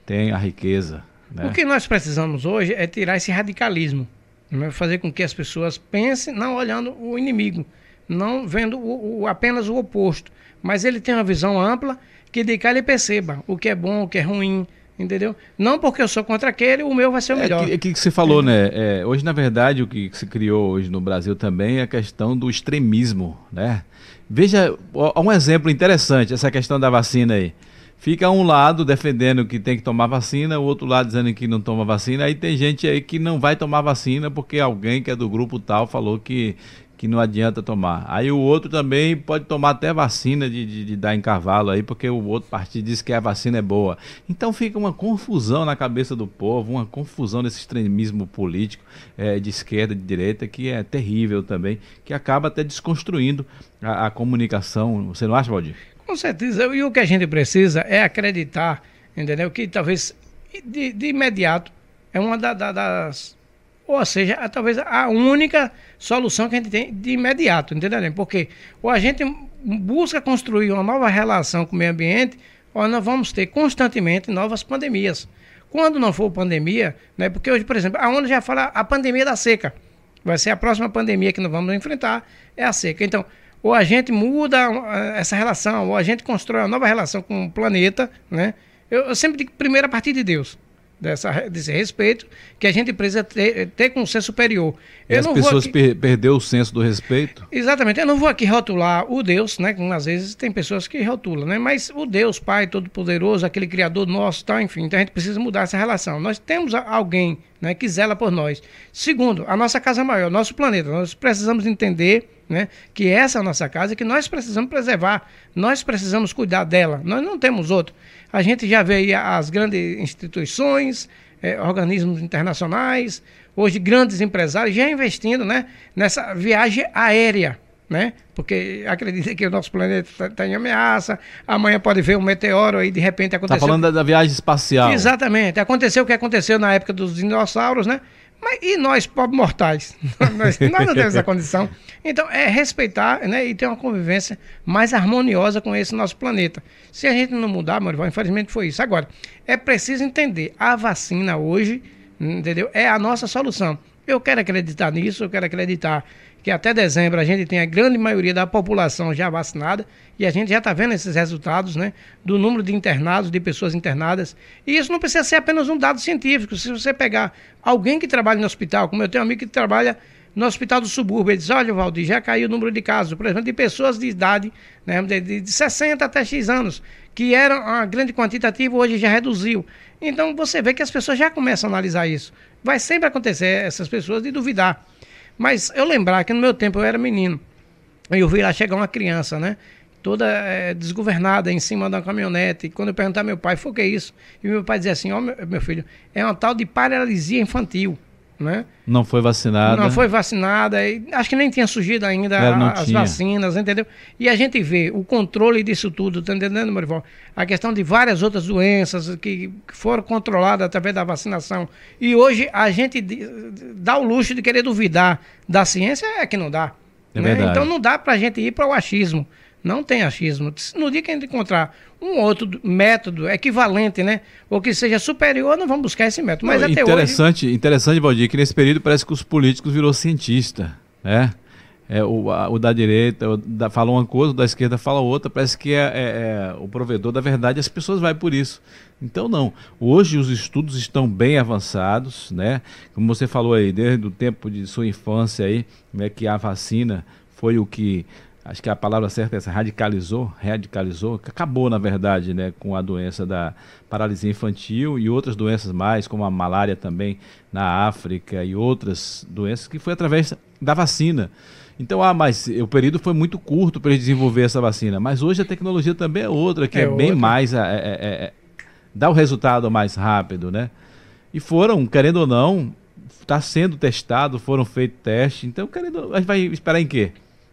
tem a riqueza. Né? O que nós precisamos hoje é tirar esse radicalismo, né? fazer com que as pessoas pensem não olhando o inimigo, não vendo o, o, apenas o oposto, mas ele tem uma visão ampla que de cá ele perceba o que é bom, o que é ruim, entendeu? Não porque eu sou contra aquele, o meu vai ser o melhor. É que, que você falou, é. né? É, hoje, na verdade, o que se criou hoje no Brasil também é a questão do extremismo, né? Veja, um exemplo interessante, essa questão da vacina aí. fica um lado defendendo que tem que tomar vacina, o outro lado dizendo que não toma vacina. Aí tem gente aí que não vai tomar vacina porque alguém que é do grupo tal falou que, que não adianta tomar. Aí o outro também pode tomar até vacina de, de, de, dar em cavalo aí, porque o outro partido diz que a vacina é boa. Então fica uma confusão na cabeça do povo, uma confusão desse extremismo político é, de esquerda, de direita, que é terrível também, que acaba até desconstruindo a, a comunicação. Você não acha, Valdir? Com certeza. E o que a gente precisa é acreditar, entendeu? Que talvez de, de imediato é uma da, da, das. Ou seja, talvez a única solução que a gente tem de imediato, entendeu? Porque ou a gente busca construir uma nova relação com o meio ambiente, ou nós vamos ter constantemente novas pandemias. Quando não for pandemia, né? Porque hoje, por exemplo, a ONU já fala a pandemia da seca. Vai ser a próxima pandemia que nós vamos enfrentar, é a seca. Então, ou a gente muda eh, essa relação, ou a gente constrói uma nova relação com o planeta, né? Eu, eu sempre digo primeiro a partir de Deus dessa, desse respeito que a gente precisa ter, ter com o ser superior. E as pessoas aqui... per perderam o senso do respeito? Exatamente. Eu não vou aqui rotular o Deus, né? Como às vezes tem pessoas que rotulam, né? Mas o Deus, Pai Todo-Poderoso, aquele Criador nosso, tal, enfim. Então a gente precisa mudar essa relação. Nós temos alguém né, que zela por nós. Segundo, a nossa casa maior, nosso planeta. Nós precisamos entender né, que essa é a nossa casa e que nós precisamos preservar. Nós precisamos cuidar dela. Nós não temos outro. A gente já vê aí as grandes instituições, é, organismos internacionais, hoje grandes empresários já investindo né, nessa viagem aérea. Né? Porque acredita que o nosso planeta está tá em ameaça, amanhã pode ver um meteoro aí de repente acontecer. Está falando da, da, viagem espacial. Exatamente. Aconteceu o que aconteceu na época dos dinossauros, né? Mas e nós, pobres mortais? nós, nós não temos essa condição. Então, é respeitar né, e ter uma convivência mais harmoniosa com esse nosso planeta. Se a gente não mudar, Morival, infelizmente foi isso. Agora, é preciso entender, a vacina hoje, entendeu? É a nossa solução. Eu quero acreditar nisso, eu quero acreditar que até dezembro a gente tem a grande maioria da população já vacinada e a gente já está vendo esses resultados, né? Do número de internados, de pessoas internadas. E isso não precisa ser apenas um dado científico. Se você pegar alguém que trabalha no hospital, como eu tenho um amigo que trabalha no hospital do subúrbio, ele diz, olha, Valdir, já caiu o número de casos, por exemplo, de pessoas de idade, né, de, de 60 até X anos, que era uma grande quantitativa, hoje já reduziu. Então você vê que as pessoas já começam a analisar isso. Vai sempre acontecer essas pessoas de duvidar. Mas eu lembrar que no meu tempo eu era menino. Eu vi lá chegar uma criança, né? Toda é, desgovernada em cima de uma caminhonete. E quando eu perguntar ao meu pai, foi o que é isso? E meu pai dizia assim: Ó, oh, meu filho, é uma tal de paralisia infantil. Né? Não foi vacinada. Não foi vacinada. E acho que nem tinha surgido ainda a, as tinha. vacinas, entendeu? E a gente vê o controle disso tudo, tá entendendo, Marival? A questão de várias outras doenças que foram controladas através da vacinação. E hoje a gente dá o luxo de querer duvidar da ciência, é que não dá. É né? Então não dá para a gente ir para o achismo. Não tem achismo. No dia que a gente encontrar um outro método equivalente, né? Ou que seja superior, nós vamos buscar esse método. Mas Não, até interessante, hoje... Interessante, Valdir, que nesse período parece que os políticos virou cientista, né? É, o, a, o da direita o da, fala uma coisa, o da esquerda fala outra, parece que é, é, é, o provedor da verdade, as pessoas vão por isso. Então não, hoje os estudos estão bem avançados, né? Como você falou aí, desde o tempo de sua infância aí, né, que a vacina foi o que acho que a palavra certa é essa, radicalizou, radicalizou, acabou na verdade, né, com a doença da paralisia infantil e outras doenças mais, como a malária também na África e outras doenças que foi através da vacina. Então, ah, mas o período foi muito curto para desenvolver essa vacina, mas hoje a tecnologia também é outra, que é, é bem mais, é, é, é, é, dá o resultado mais rápido, né? E foram, querendo ou não, está sendo testado, foram feitos testes, então querendo, a gente vai esperar em quê?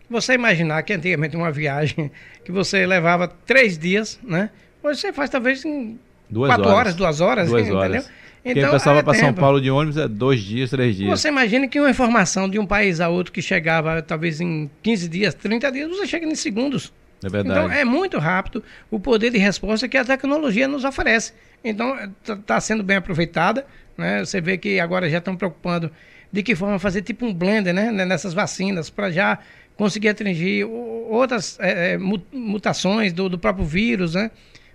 Você imaginar que antigamente uma viagem que você levava três dias, né? Hoje você faz talvez em duas quatro horas, horas duas horas, duas entendeu? Horas. Então, Quem pensava é para São Paulo de ônibus é dois dias, três dias. Você imagina que uma informação de um país a outro que chegava talvez em 15 dias, 30 dias, você chega em segundos. É verdade. Então é muito rápido o poder de resposta que a tecnologia nos oferece. Então está tá sendo bem aproveitada. Né? Você vê que agora já estão preocupando de que forma fazer tipo um blender né? nessas vacinas para já conseguir atingir outras é, é mutações do, do, próprio vírus, né?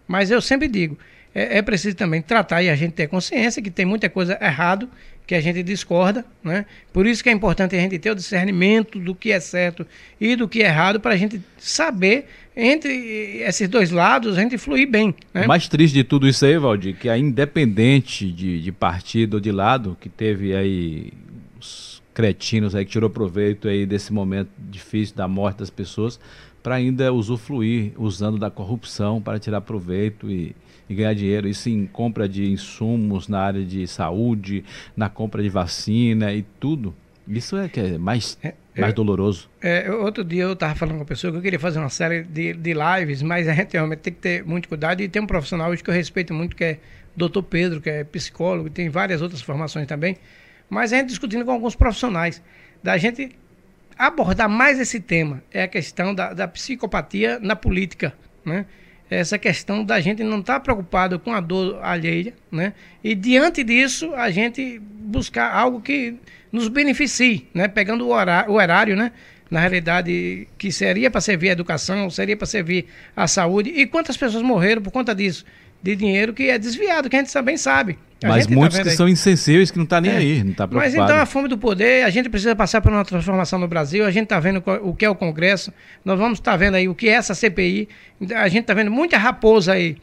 Mas eu sempre digo, é, é, preciso também tratar e a gente ter consciência que tem muita coisa errado que a gente discorda, né? Por isso que é importante a gente ter o discernimento do que é certo e do que é errado para a gente saber entre esses dois lados a gente fluir bem. Né? O mais triste de tudo isso aí, Valdir, que a independente de, de partido ou de lado, que teve aí cretinos aí que tirou proveito aí desse momento difícil da morte das pessoas, para ainda usufruir usando da corrupção para tirar proveito e, e, ganhar dinheiro. Isso em compra de insumos na área de saúde, na compra de vacina e tudo. Isso é que é mais, é, mais eu, doloroso. É, outro dia eu estava falando com uma pessoa que eu queria fazer uma série de, de lives, mas a gente realmente tem que ter muito cuidado. E tem um profissional hoje que eu respeito muito, que é Dr. Pedro, que é psicólogo, e tem várias outras formações também. Mas a gente discutindo com alguns profissionais, da gente abordar mais esse tema é a questão da, da psicopatia na política, né? Essa questão da gente não estar tá preocupado com a dor alheia, né? E diante disso, a gente buscar algo que nos beneficie, né? Pegando o horário, o horário né? Na realidade, que seria para servir a educação, seria para servir a saúde. E quantas pessoas morreram por conta disso? De dinheiro que é desviado, que a gente também sabe. Mas tá muitos tá que aí. são insensíveis que não estão tá nem é. aí, não está preocupado. Mas então a fome do poder, a gente precisa passar por uma transformação no Brasil, a gente está vendo o que é o Congresso, nós vamos estar tá vendo aí o que é essa CPI, a gente está vendo muita raposa aí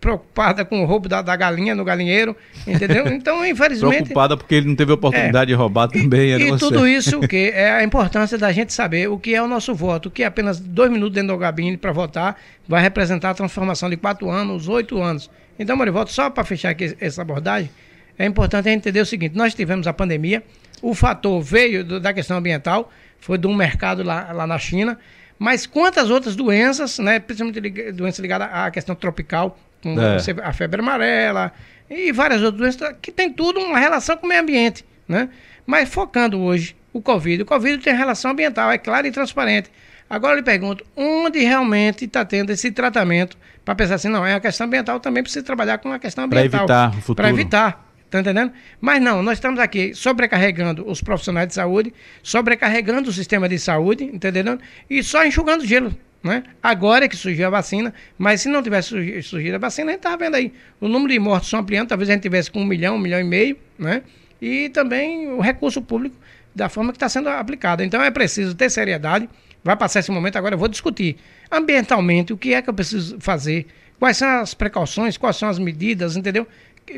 preocupada com o roubo da, da, galinha no galinheiro, entendeu? Então, infelizmente... preocupada porque ele não teve oportunidade é, de roubar também. E, e tudo isso que é a importância da gente saber o que é o nosso voto, que é apenas dois minutos dentro do gabinete para votar vai representar a transformação de quatro anos, oito anos. Então, Morivolta, só para fechar aqui essa abordagem, é importante entender o seguinte: nós tivemos a pandemia, o fator veio do, da questão ambiental, foi de um mercado lá, lá na China, mas quantas outras doenças, né, principalmente doenças ligadas à questão tropical, como é. a febre amarela e várias outras doenças, que tem tudo uma relação com o meio ambiente, né? Mas focando hoje o Covid, o Covid tem relação ambiental, é claro e transparente. Agora eu lhe pergunto, onde realmente está tendo esse tratamento para pensar assim, não, é a questão ambiental, também precisa trabalhar com a questão ambiental. Para evitar o futuro. Para evitar. Tá entendendo? Mas não, nós estamos aqui sobrecarregando os profissionais de saúde, sobrecarregando o sistema de saúde, entendeu? E só enxugando gelo. Né? Agora é que surgiu a vacina, mas se não tivesse surgido a vacina, a gente estava vendo aí. O número de mortos são ampliando, talvez a gente tivesse com um milhão, um milhão e meio, né? E também o recurso público da forma que está sendo aplicado. Então é preciso ter seriedade. Vai passar esse momento agora, eu vou discutir ambientalmente o que é que eu preciso fazer, quais são as precauções, quais são as medidas, entendeu?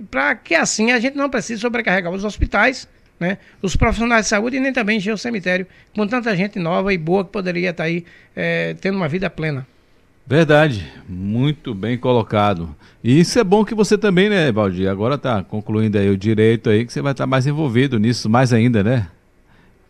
Para que assim a gente não precise sobrecarregar os hospitais, né, os profissionais de saúde e nem também encher o cemitério com tanta gente nova e boa que poderia estar tá aí é, tendo uma vida plena. Verdade, muito bem colocado. E isso é bom que você também, né, Valdir? Agora está concluindo aí o direito aí, que você vai estar tá mais envolvido nisso, mais ainda, né?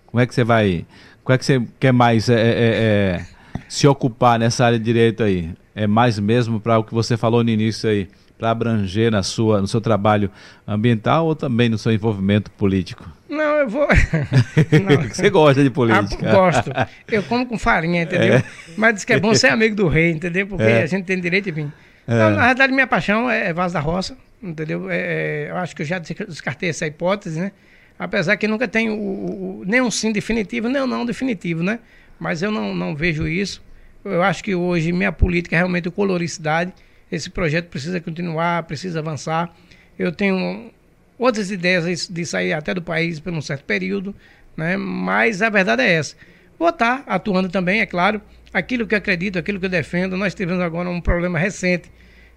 Como é que você vai. Como é que você quer mais é, é, se ocupar nessa área de direito aí? É mais mesmo para o que você falou no início aí? Para abranger na sua, no seu trabalho ambiental ou também no seu envolvimento político? Não, eu vou. Não. Você gosta de política? Ah, gosto. Eu como com farinha, entendeu? É. Mas diz que é bom ser amigo do rei, entendeu? Porque é. a gente tem direito de vir. É. Então, na verdade, minha paixão é Vaso da Roça, entendeu? É, é, eu acho que eu já descartei essa hipótese, né? Apesar que nunca tenho o, o, nem um sim definitivo, nem um não definitivo, né? Mas eu não, não vejo isso. Eu acho que hoje minha política é realmente coloricidade esse projeto precisa continuar, precisa avançar. Eu tenho outras ideias de sair até do país por um certo período, né? mas a verdade é essa. Vou estar atuando também, é claro, aquilo que eu acredito, aquilo que eu defendo. Nós tivemos agora um problema recente,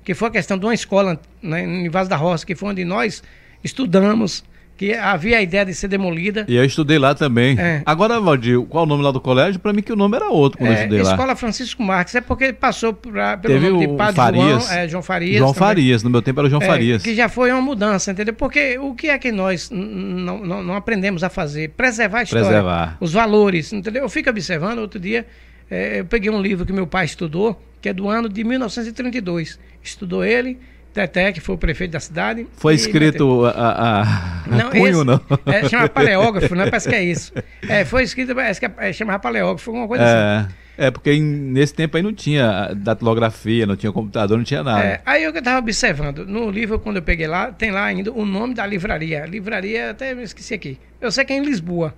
que foi a questão de uma escola né, em Vaz da Roça, que foi onde nós estudamos, que havia a ideia de ser demolida. E eu estudei lá também. É. Agora, Valdir, qual o nome lá do colégio? Para mim que o nome era outro quando é, eu estudei lá. Escola Francisco Marques, é porque passou pra, pelo Teve nome de Padre Farias. João, é, João Farias. João também. Farias, no meu tempo era João é, Farias. Que já foi uma mudança, entendeu? Porque o que é que nós não, não, não aprendemos a fazer? Preservar a história. Preservar. Os valores, entendeu? Eu fico observando, outro dia, é, eu peguei um livro que meu pai estudou, que é do ano de 1932. Estudou ele Teté, que foi o prefeito da cidade. Foi escrito a, a, a não, punho, esse, não? É, chama paleógrafo, né? Parece que é isso. É, foi escrito, parece que é, é chama paleógrafo, alguma coisa é, assim. É, porque em, nesse tempo aí não tinha datilografia, não tinha computador, não tinha nada. É, aí eu estava observando, no livro, quando eu peguei lá, tem lá ainda o nome da livraria. Livraria, até me esqueci aqui. Eu sei que é em Lisboa.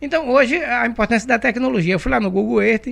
Então, hoje, a importância da tecnologia. Eu fui lá no Google Earth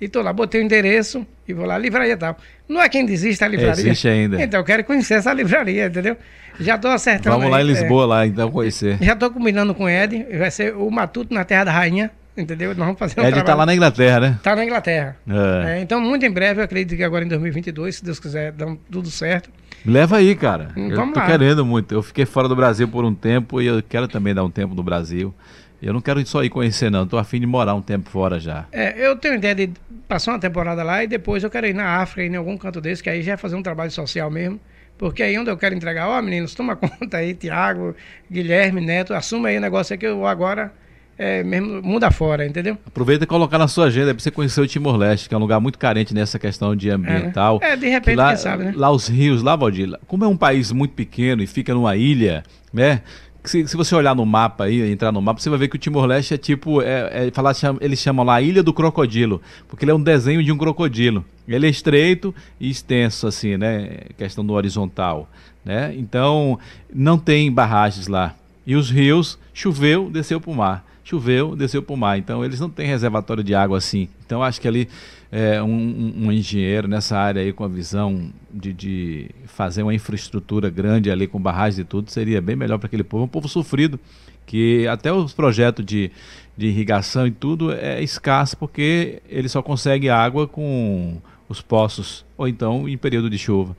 e tô lá, botei o endereço e vou lá, livraria tal. Não é quem desiste a livraria. Existe ainda. Então eu quero conhecer essa livraria, entendeu? Já tô acertando. Vamos aí, lá em Lisboa, é, lá, então conhecer. Já tô combinando com o Ed, vai ser o Matuto na Terra da Rainha, entendeu? Nós vamos fazer um Ed está lá na Inglaterra, né? Está na Inglaterra. É. É, então, muito em breve, eu acredito que agora em 2022, se Deus quiser, dá tudo certo. Leva aí, cara. Vamos eu tô lá. querendo muito. Eu fiquei fora do Brasil por um tempo e eu quero também dar um tempo no Brasil. Eu não quero só ir conhecer, não. Estou afim de morar um tempo fora já. É, eu tenho ideia de passar uma temporada lá e depois eu quero ir na África, em algum canto desse, que aí já é fazer um trabalho social mesmo. Porque aí onde eu quero entregar, ó, oh, meninos, toma conta aí, Tiago, Guilherme, Neto, assuma aí o negócio aí que eu vou agora é, mesmo muda fora, entendeu? Aproveita e colocar na sua agenda para você conhecer o Timor-Leste, que é um lugar muito carente nessa questão de ambiental. É, né? é de repente, lá, quem sabe, né? Lá os rios, lá, Valdir, como é um país muito pequeno e fica numa ilha, né? Se, se, você olhar no mapa aí, entrar no mapa, você vai ver que o Timor-Leste é tipo, é, é, falar, eles chamam lá Ilha do Crocodilo, porque ele é um desenho de um crocodilo. Ele é estreito e extenso, assim, né? Questão do horizontal, né? Então, não tem barragens lá. E os rios, choveu, desceu para o mar. Choveu, desceu para o mar. Então, eles não têm reservatório de água assim. Então, acho que ali é, um, um, engenheiro nessa área aí com a visão de, de, fazer uma infraestrutura grande ali com barragens e tudo seria bem melhor para aquele povo. Um povo sofrido, que até os projetos de, de irrigação e tudo é escasso porque ele só consegue água com os poços ou então em período de chuva.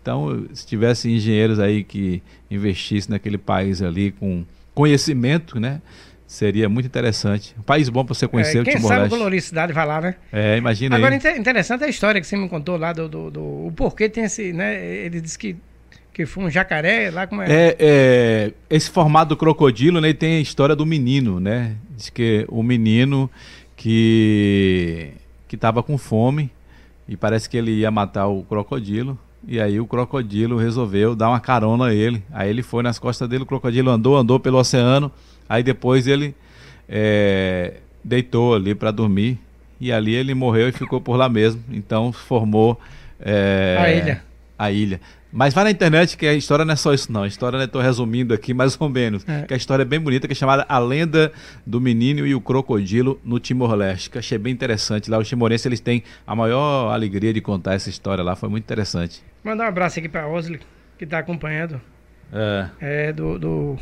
Então, se tivesse engenheiros aí que investissem naquele país ali com conhecimento, né? Seria muito interessante. Um país bom para você conhecer é, quem o sabe Cidade vai lá, né? É, imagina Agora, aí. interessante a história que você me contou lá do, do, do, o porquê tem esse, né? Ele disse que que foi um jacaré lá como é? é? É, esse formato do crocodilo, né? Tem a história do menino, né? Diz que o menino que que estava com fome e parece que ele ia matar o crocodilo. E aí o crocodilo resolveu dar uma carona a ele. Aí ele foi nas costas dele, o crocodilo andou, andou pelo oceano. Aí depois ele é, deitou ali para dormir. E ali ele morreu e ficou por lá mesmo. Então formou é, a ilha. A ilha. Mas vai na internet que a história não é só isso, não. A história, né, estou resumindo aqui mais ou menos. É. Que a história é bem bonita, que é chamada A Lenda do Menino e o Crocodilo no Timor-Leste. Que achei bem interessante. Lá os timorenses eles têm a maior alegria de contar essa história lá. Foi muito interessante. Mandar um abraço aqui para Osli, que está acompanhando. É. É, do, do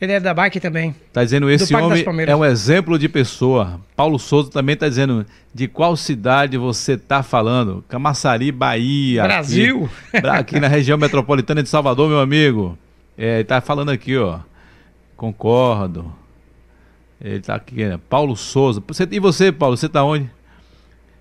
ele é da bike também. Tá dizendo esse homem é um exemplo de pessoa. Paulo Souza também tá dizendo de qual cidade você tá falando? Camaçari, Bahia. Brasil. Aqui, aqui na região metropolitana de Salvador, meu amigo. É, ele tá falando aqui, ó. Concordo. Ele tá aqui, né? Paulo Souza. Você, e você, Paulo, você tá onde?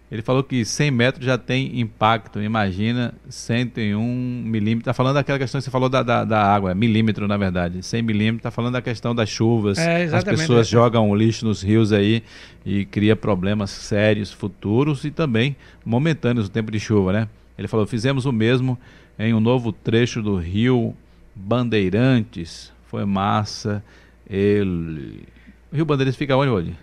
Ele falou que 100 metros já tem impacto. Imagina 101 milímetros. Está falando daquela questão que você falou da, da, da, água, é milímetro na verdade. 100 milímetros. Está falando da questão das chuvas. É, As pessoas é. jogam lixo nos rios aí e cria problemas sérios futuros e também momentâneos no tempo de chuva, né? Ele falou: fizemos o mesmo em um novo trecho do rio Bandeirantes. Foi massa. Ele... O Rio Bandeirantes fica onde, hoje?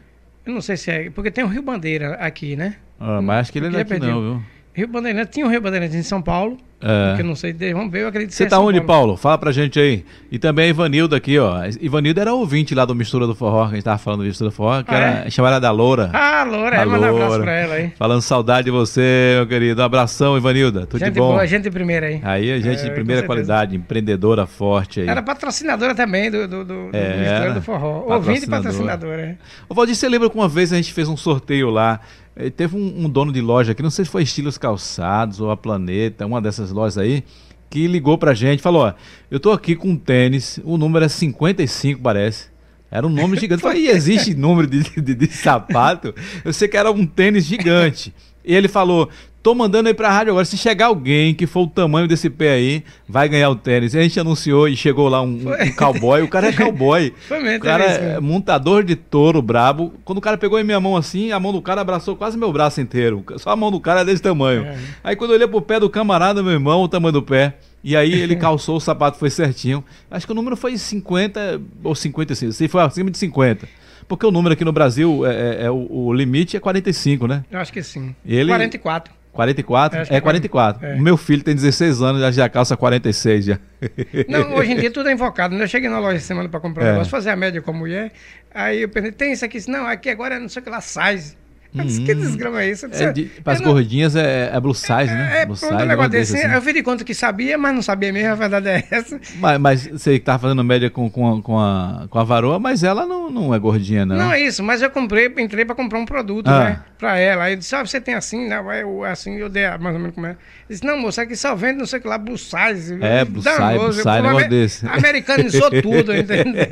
Eu não sei se é. Porque tem o Rio Bandeira aqui, né? Ah, mas acho que ele não é aqui não, viu? Rio Bandeirantes, tinha o Rio Bandeirantes em São Paulo, é. eu não sei, vamos ver, eu acredito que Você tá onde, Paulo. Paulo? Fala pra gente aí. E também a Ivanildo aqui, ó. Ivanildo era ouvinte lá do Mistura do Forró, que a gente tava falando do Mistura do Forró, que ah, era, é? chamada da Loura. Ah, Loura, é, manda um abraço pra ela aí. Falando saudade de você, meu querido. Um abração, Ivanilda. Tudo gente de bom. Boa, gente de primeira aí. Aí, a gente é, de primeira qualidade, empreendedora forte aí. Era patrocinadora também do, do, do, é, do Mistura do Forró. Ouvinte e patrocinadora. Ô, Valdir, você lembra que uma vez a gente fez um sorteio lá eh, teve um, um, dono de loja aqui, não sei se foi Estilos Calçados ou a Planeta, uma dessas lojas aí, que ligou pra gente falou: Ó, eu tô aqui com um tênis, o número é 55, parece. Era um nome gigante. Falei, existe número de, de, de sapato? Eu sei que era um tênis gigante. E ele falou: Tô mandando aí pra rádio agora. Se chegar alguém que for o tamanho desse pé aí, vai ganhar o tênis. A gente anunciou e chegou lá um, um cowboy. O cara é cowboy. Foi mesmo, o cara é montador de touro brabo. Quando o cara pegou em minha mão assim, a mão do cara abraçou quase meu braço inteiro. Só a mão do cara é desse tamanho. É. Aí quando eu olhei pro pé do camarada, meu irmão, o tamanho do pé. E aí ele calçou, o sapato foi certinho. Acho que o número foi 50 ou 55. Se foi acima de 50. Porque o número aqui no Brasil, é, é, é o, o, limite é 45, né? Eu acho que sim. Ele, 44. 44? É, é 44. É. O meu filho tem 16 anos, já, já calça 46 já. Não, hoje em dia tudo é invocado. Né? Eu cheguei na loja semana para comprar um é. negócio, fazer a média com a mulher. Aí eu pensei, tem isso aqui? Não, aqui agora é não sei o que lá, size. Uhum. Que desgrama é isso? É de, para as não... gordinhas é, é blue size, né? É, blue size, um negócio desse. Assim. Eu vi de conta que sabia, mas não sabia mesmo, a verdade é essa. Mas, mas você que tava fazendo média com, com, a, com, a, com a varoa, mas ela não, não é gordinha, não. Não é isso, mas eu comprei, entrei para comprar um produto, ah. né? Para ela. Aí disse, ah, você tem assim, né? Assim, eu dei mais ou menos como é. Disse, não, moça, aqui só vende não sei o que lá, blue size. É, blue size, blue size, negócio desse. Americanizou tudo, entendeu?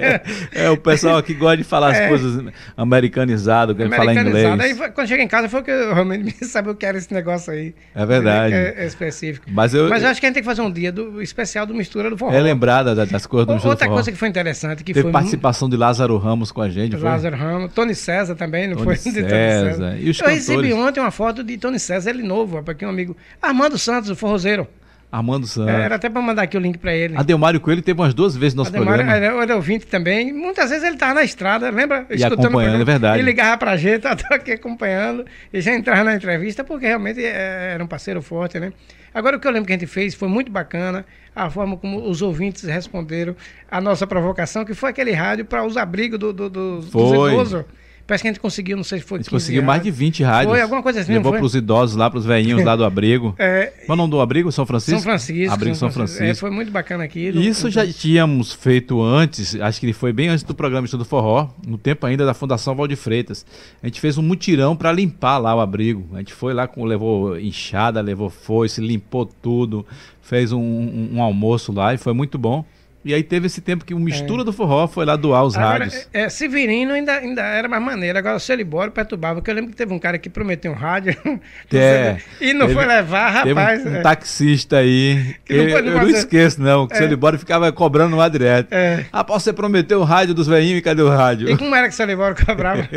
É, o pessoal aqui gosta de falar é. as coisas americanizadas, quer falar inglês. Aí, quando chega em casa, foi que eu realmente sabe o que era esse negócio aí. É verdade. É, é específico. Mas eu, Mas eu acho que a gente tem que fazer um dia do, especial do Mistura do Forró. É lembrada das coisas do Mistura Outra do coisa que foi interessante, que Teve foi... participação de Lázaro Ramos com a gente, foi? Lázaro Ramos, Tony César também, não Tony foi? César. César. E os eu cantores? recebi ontem uma foto de Tony César, ele novo, para aqui um amigo. Armando Santos, o forrozeiro. Armando Santos. É, era até para mandar aqui o link para ele. Adelmário Coelho teve umas duas vezes no nosso Adelmário, programa. Era, era ouvinte também. Muitas vezes ele estava na estrada, lembra? E acompanhando, é verdade. E ligava para a gente, tô aqui acompanhando. E já entrava na entrevista, porque realmente é, era um parceiro forte, né? Agora, o que eu lembro que a gente fez foi muito bacana. A forma como os ouvintes responderam a nossa provocação, que foi aquele rádio para os abrigos do, do, do, dos idosos. Parece que a gente conseguiu, não sei se foi. A gente conseguiu mais de 20 rádios. Foi alguma coisa assim. Levou para os idosos lá, para os velhinhos lá do abrigo. é, Qual o nome do abrigo? São Francisco? São Francisco. Abrigo São, São Francisco. É, foi muito bacana aqui. Isso já tínhamos feito antes, acho que foi bem antes do programa Estudo Forró, no tempo ainda da Fundação Valde Freitas. A gente fez um mutirão para limpar lá o abrigo. A gente foi lá, com, levou enxada, levou foice, limpou tudo, fez um, um, um almoço lá e foi muito bom. E aí teve esse tempo que o Mistura é. do Forró foi lá doar os Agora, rádios. É, Severino ainda, ainda era mais maneiro. Agora o Celibório perturbava, porque eu lembro que teve um cara que prometeu um rádio é, e não teve, foi levar, rapaz. Um, um, é. taxista aí. Que não eu, não esqueço, não, que o é. Celibório ficava cobrando lá direto. É. Você prometeu o rádio dos velhinhos e cadê o rádio? E como era que o Celibório cobrava?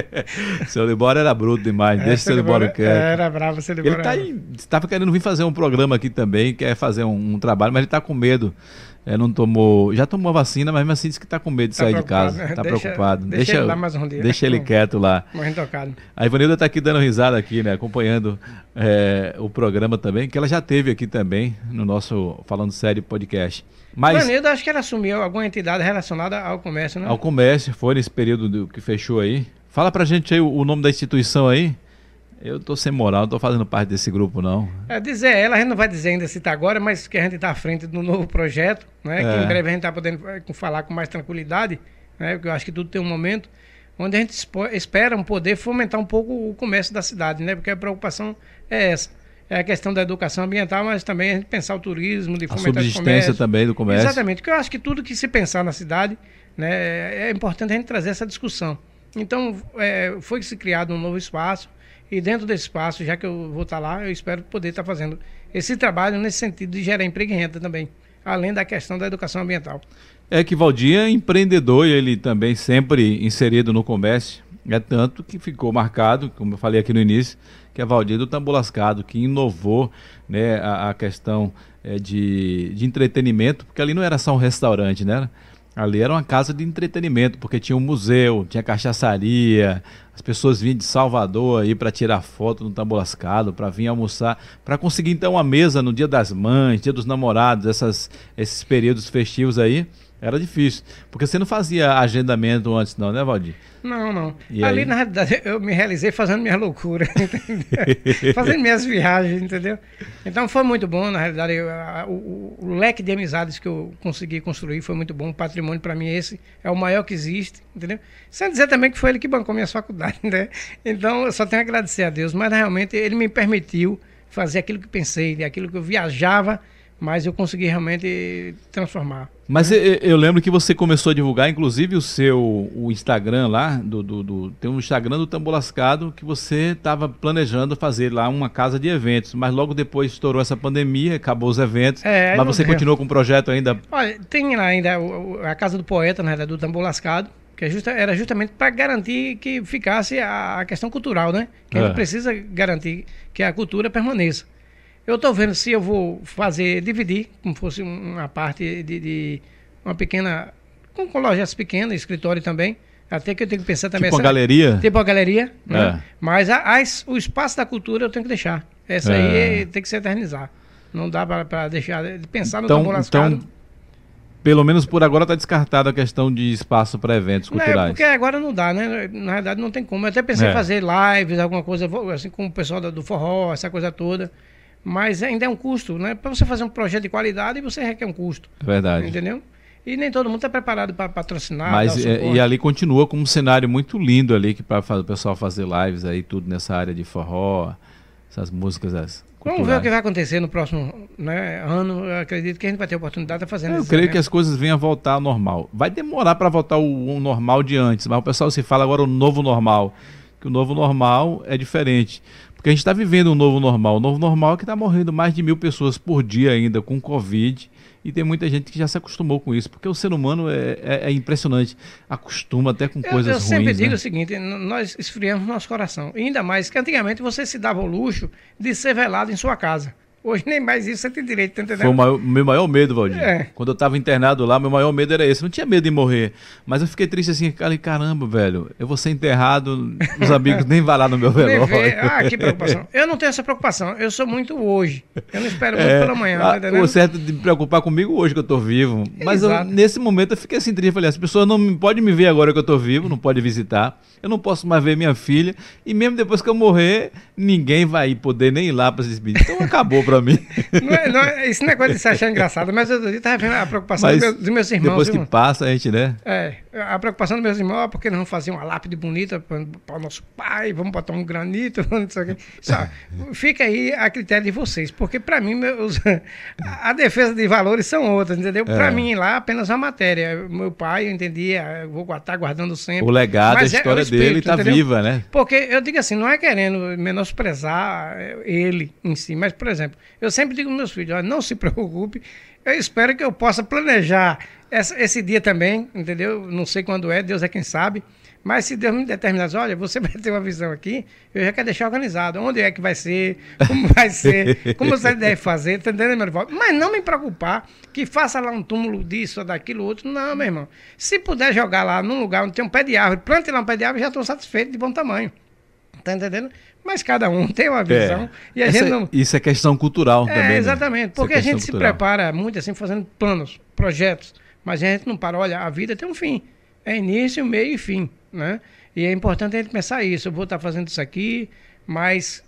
Celibório era bruto demais, é, deixa o Celibório quieto. Era bravo o Celibório. Ele tá estava querendo vir fazer um programa aqui também, quer fazer um, um trabalho, mas ele está com medo é, não tomou. Já tomou vacina, mas mesmo assim disse que está com medo de tá sair de casa. Está preocupado. Deixa, deixa, ele lá mais um dia. Deixa ele quieto lá. Morrendo tocado. A Ivanilda está aqui dando risada aqui, né? Acompanhando é, o programa também, que ela já teve aqui também no nosso Falando Sério podcast. Mas, Ivanilda, acho que ela assumiu alguma entidade relacionada ao comércio, né? Ao comércio, foi nesse período do, que fechou aí. Fala pra gente aí o, o nome da instituição aí. Eu tô sem moral, não tô fazendo parte desse grupo, não. É, dizer ela, a gente não vai dizer ainda se está agora, mas que a gente está à frente do novo projeto, né? É. Que em breve a gente está podendo eh, falar com mais tranquilidade, né? Porque eu acho que tudo tem um momento onde a gente espera poder fomentar um pouco o comércio da cidade, né? Porque a preocupação é essa. É a questão da educação ambiental, mas também a gente pensar o turismo, de fomentar a subsistência também do comércio. Exatamente, porque eu acho que tudo que se pensar na cidade, né, é importante a gente trazer essa discussão. Então, é, foi se criado um novo espaço, e dentro desse espaço, já que eu vou estar lá, eu espero poder estar fazendo esse trabalho nesse sentido de gerar emprego e renda também, além da questão da educação ambiental. É que Valdir é empreendedor e ele também sempre inserido no comércio. É tanto que ficou marcado, como eu falei aqui no início, que é Valdir do Tambo Lascado, que inovou né, a, a questão é, de, de entretenimento, porque ali não era só um restaurante, né? Ali era uma casa de entretenimento, porque tinha um museu, tinha cachaçaria, as pessoas vinham de Salvador aí para tirar foto no tambor lascado, para vir almoçar, para conseguir então uma mesa no dia das mães, dia dos namorados, essas, esses períodos festivos aí. Era difícil. Porque você não fazia agendamento antes, não, né, Valdir? Não, não. E Ali, aí? na realidade, eu me realizei fazendo minha loucura, fazendo minhas viagens, entendeu? Então foi muito bom, na realidade, eu, a, o, o, leque de amizades que eu consegui construir foi muito bom. O patrimônio, para mim, esse é o maior que existe, entendeu? Sem dizer também que foi ele que bancou minha faculdade, né? Então eu só tenho a agradecer a Deus, mas realmente ele me permitiu fazer aquilo que pensei, aquilo que eu viajava mas eu consegui realmente transformar. Mas né? eu, eu, lembro que você começou a divulgar, inclusive, o seu o Instagram lá, do, do, do tem um Instagram do Tambo Lascado que você estava planejando fazer lá uma casa de eventos, mas logo depois estourou essa pandemia, acabou os eventos, é, mas você continuou com o projeto ainda? Olha, tem lá ainda a Casa do Poeta, né, do Tambo Lascado, que é era justamente para garantir que ficasse a, questão cultural, né? Que é. a gente é. precisa garantir que a cultura permaneça. Eu estou vendo se eu vou fazer, dividir, como fosse uma parte de, de uma pequena, com, lojas pequenas, escritório também. Até que eu tenho que pensar também. Tipo essa, uma galeria? Tipo uma galeria, né? É. Mas a, o espaço da cultura eu tenho que deixar. Essa é. aí tem que se eternizar. Não dá para deixar de pensar então, no então, pelo menos por agora está descartada a questão de espaço para eventos culturais. Não, é, porque agora não dá, né? Na verdade não tem como. Eu até pensei é. em fazer lives, alguma coisa, assim, com o pessoal do forró, essa coisa toda. Mas ainda é um custo, né? Para você fazer um projeto de qualidade, você requer um custo. Verdade. Entendeu? E nem todo mundo está preparado para patrocinar. Mas é, e ali continua como um cenário muito lindo ali que para o pessoal fazer lives aí tudo nessa área de forró, essas músicas as Vamos ver o que vai acontecer no próximo né, ano. Eu acredito que a gente vai ter oportunidade de fazer. Eu creio que as coisas venham a voltar ao normal. Vai demorar para voltar o, o normal de antes, mas o pessoal se fala agora o novo normal, que o novo normal é diferente. Porque a gente está vivendo um novo normal. O novo normal é que está morrendo mais de mil pessoas por dia ainda com Covid. E tem muita gente que já se acostumou com isso, porque o ser humano é, é, é impressionante, acostuma até com coisas ruins. Eu sempre ruins, digo né? o seguinte: nós esfriamos nosso coração. E ainda mais que antigamente você se dava o luxo de ser velado em sua casa. Hoje nem mais isso você tem direito, tá entendendo? Foi o maior, meu maior medo, Valdir. É. Quando eu tava internado lá, meu maior medo era esse. Eu não tinha medo de morrer. Mas eu fiquei triste assim, falei, caramba, velho, eu vou ser enterrado, os amigos nem vão lá no meu velório. Ah, que preocupação. Eu não tenho essa preocupação. Eu sou muito hoje. Eu não espero muito é, pela manhã, tá O certo de me preocupar comigo hoje que eu tô vivo. Mas eu, nesse momento eu fiquei assim triste. Falei, as pessoas não podem me ver agora que eu tô vivo, não podem visitar. Eu não posso mais ver minha filha. E mesmo depois que eu morrer, ninguém vai poder nem ir lá para se despedir. Então acabou para mim. Não é, não é, isso não é coisa de se achar engraçado, mas eu estava vendo a preocupação dos meus, dos meus irmãos. Depois que passa, a gente, né? É, a preocupação dos meus irmãos, porque não fazer uma lápide bonita para o nosso pai, vamos botar um granito, não sei o quê. Só, fica aí a critério de vocês, porque para mim, meus, a defesa de valores são outras, entendeu? É. Para mim, lá, apenas uma matéria. Meu pai, eu entendia, eu vou estar guardando sempre. O legado, a é história é, dele está viva, né? Porque eu digo assim, não é querendo menosprezar ele em si, mas, por exemplo, eu sempre digo aos meus filhos, não se preocupe, eu espero que eu possa planejar essa, esse dia também, entendeu? Não sei quando é, Deus é quem sabe. Mas se Deus me determinar, olha, você vai ter uma visão aqui, eu já quero deixar organizado. Onde é que vai ser, como vai ser, como você deve fazer, tá meu irmão? Mas não me preocupar que faça lá um túmulo disso daquilo outro. Não, meu irmão. Se puder jogar lá num lugar onde tem um pé de árvore, plante lá um pé de árvore, já estou satisfeito de bom tamanho. Tá entendendo? Mas cada um tem uma visão. É. E a Essa, gente não... Isso é questão cultural é, também. Né? Exatamente. Né? Porque é a gente cultural. se prepara muito assim, fazendo planos, projetos. Mas a gente não para, olha, a vida tem um fim. É início, meio e fim. Né? E é importante a gente pensar isso. Eu vou estar fazendo isso aqui, mas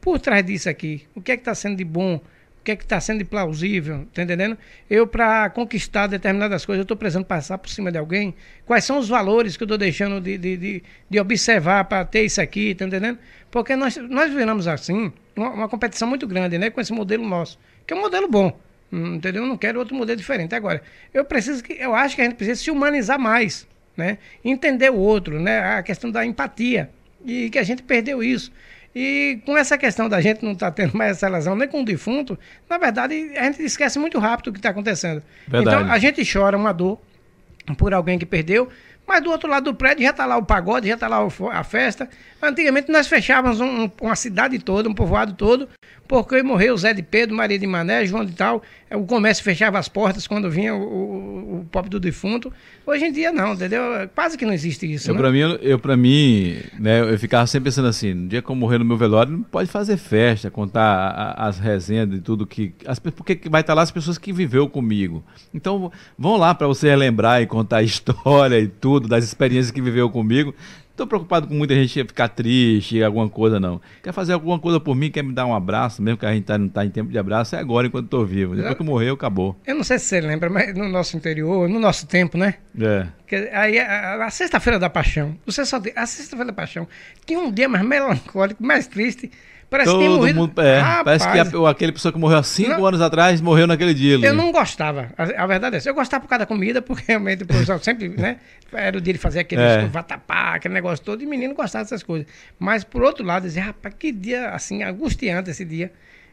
por trás disso aqui, o que é que está sendo de bom? Que é que está sendo plausível? Tá entendendo? Eu, para conquistar determinadas coisas, eu estou precisando passar por cima de alguém. Quais são os valores que eu estou deixando de, de, de, de observar para ter isso aqui? Tá entendendo? Porque nós, nós viramos assim, uma, uma competição muito grande, né? Com esse modelo nosso, que é um modelo bom. Hum, entendeu? Eu não quero outro modelo diferente. Agora, eu preciso que eu acho que a gente precisa se humanizar mais né? Entender o outro, né? A questão da empatia. E que a gente perdeu isso. E com essa questão da gente não estar tá tendo mais essa relação nem com o defunto, na verdade, a gente esquece muito rápido o que está acontecendo. Verdade. Então, a gente chora uma dor por alguém que perdeu, mas do outro lado do prédio já está lá o pagode, já está lá a festa. Antigamente nós fechávamos um, uma cidade toda, um povoado todo, porque morreu Zé de Pedro, Maria de Mané, João de Tal. O comércio fechava as portas quando vinha o, o, o pobre do defunto. Hoje em dia não, entendeu? Quase que não existe isso. Eu, né? para mim, eu, pra mim né, eu ficava sempre pensando assim: no dia que eu morrer no meu velório, não pode fazer festa, contar a, as resenhas de tudo que. As, porque vai estar lá as pessoas que viveu comigo. Então, vão lá para você relembrar e contar a história e tudo, das experiências que viveu comigo. Estou preocupado com muita gente ficar triste, alguma coisa, não. Quer fazer alguma coisa por mim, quer me dar um abraço, mesmo que a gente tá, não está em tempo de abraço, é agora enquanto estou vivo. Depois que eu morrer, acabou. Eu não sei se você lembra, mas no nosso interior, no nosso tempo, né? É. Que, aí a, a sexta-feira da paixão, você só a sexta-feira da paixão, tinha um dia mais melancólico, mais triste Parece Todo que tem morrido. Mundo, é, Rapaz, parece que a, aquele pessoa que morreu há cinco não, anos atrás morreu naquele dia. Eu não gostava. A, a, verdade é essa. Eu gostava por causa da comida, porque realmente o professor sempre, né? Era o dia de fazer aquele é. vatapá, aquele negócio todo, e menino gostava dessas coisas. Mas por outro lado, dizia, rapaz, que dia assim, angustiante esse dia.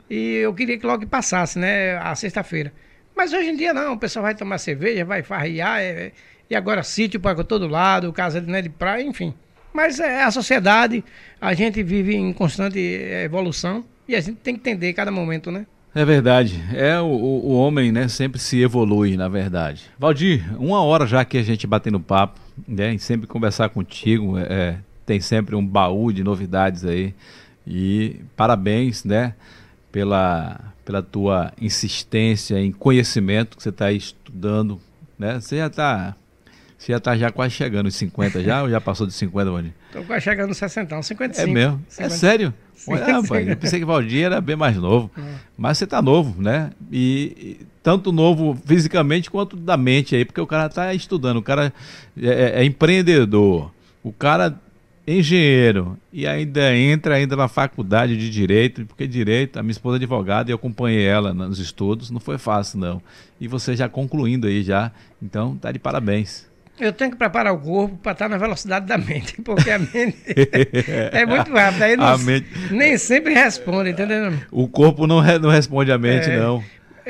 E eu queria que logo passasse, né? A sexta-feira. Mas hoje em dia não, o pessoal vai tomar cerveja, vai farriar, é, e agora sítio para todo lado, casa né, de praia, enfim. Mas é a sociedade, a gente vive em constante evolução e a gente tem que entender cada momento, né? É verdade. É o, o homem, né? Sempre se evolui, na verdade. Valdir, uma hora já que a gente batendo papo, né? E sempre conversar contigo, é, é, tem sempre um baú de novidades aí. E parabéns, né? Pela, pela tua insistência em conhecimento que você está estudando né? Você já está você já está já quase chegando os 50 já ou já passou de 50, Valdir? Estou quase chegando nos 60, 55. É mesmo? 50. É sério? Olha, rapaz, eu pensei que o Valdir era bem mais novo. É. Mas você está novo, né? E, e, tanto novo fisicamente quanto da mente aí, porque o cara está estudando, o cara é, é, é empreendedor, o cara é engenheiro e ainda entra ainda na faculdade de direito, porque direito, a minha esposa é advogada e eu acompanhei ela nos estudos, não foi fácil não. E você já concluindo aí já, então tá de parabéns. Eu tenho que preparar o corpo para estar na velocidade da mente, porque a mente é muito rápida. Aí não, mente... nem sempre responde, entendeu? O corpo não, re, não responde a mente, é, não.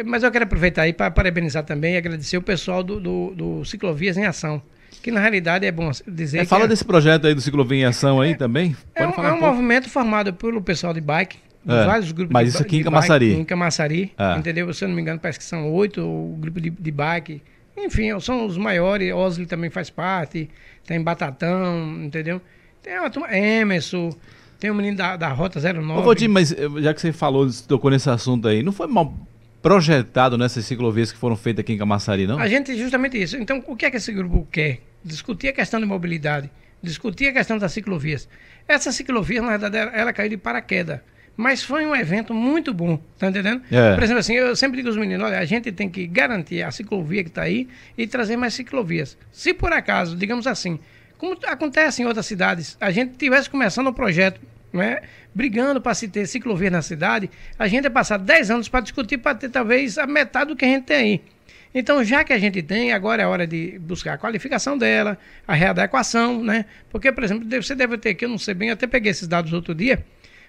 Mas eu quero aproveitar aí para parabenizar também e agradecer o pessoal do, do, do, Ciclovias em Ação. Que na realidade é bom dizer. É, fala é... desse projeto aí do Ciclovia em Ação aí é, também. É Pode é um, é um movimento formado pelo pessoal de bike, é, vários grupos Mas de, isso aqui em Camaçari. Bike, em Camaçari, entendeu? Se eu não me engano, parece que são oito o grupo de, de bike enfim, são os maiores. Osley também faz parte. Tem Batatão, entendeu? Tem a turma Emerson. Tem o menino da, da Rota 09. Ô, Valdir, mas eh, já que você falou, tocou nesse assunto aí, não foi mal projetado nessas ciclovias que foram feitas aqui em Camaçari, não? A gente, justamente isso. Então, o que é que esse grupo quer? Discutir a questão de mobilidade, discutir a questão das ciclovias. Essa ciclovia, na verdade, ela, ela caiu de paraquedas. Mas foi um evento muito bom, tá entendendo? É. Por exemplo, assim, eu sempre digo aos meninos, olha, a gente tem que garantir a ciclovia que está aí e trazer mais ciclovias. Se por acaso, digamos assim, como acontece em outras cidades, a gente tivesse começando um projeto, né, brigando para se ter ciclovia na cidade, a gente ia passar 10 anos para discutir para ter talvez a metade do que a gente tem aí. Então, já que a gente tem, agora é hora de buscar a qualificação dela, a readequação, né? Porque, por exemplo, você deve ter que, eu não sei bem, até peguei esses dados outro dia,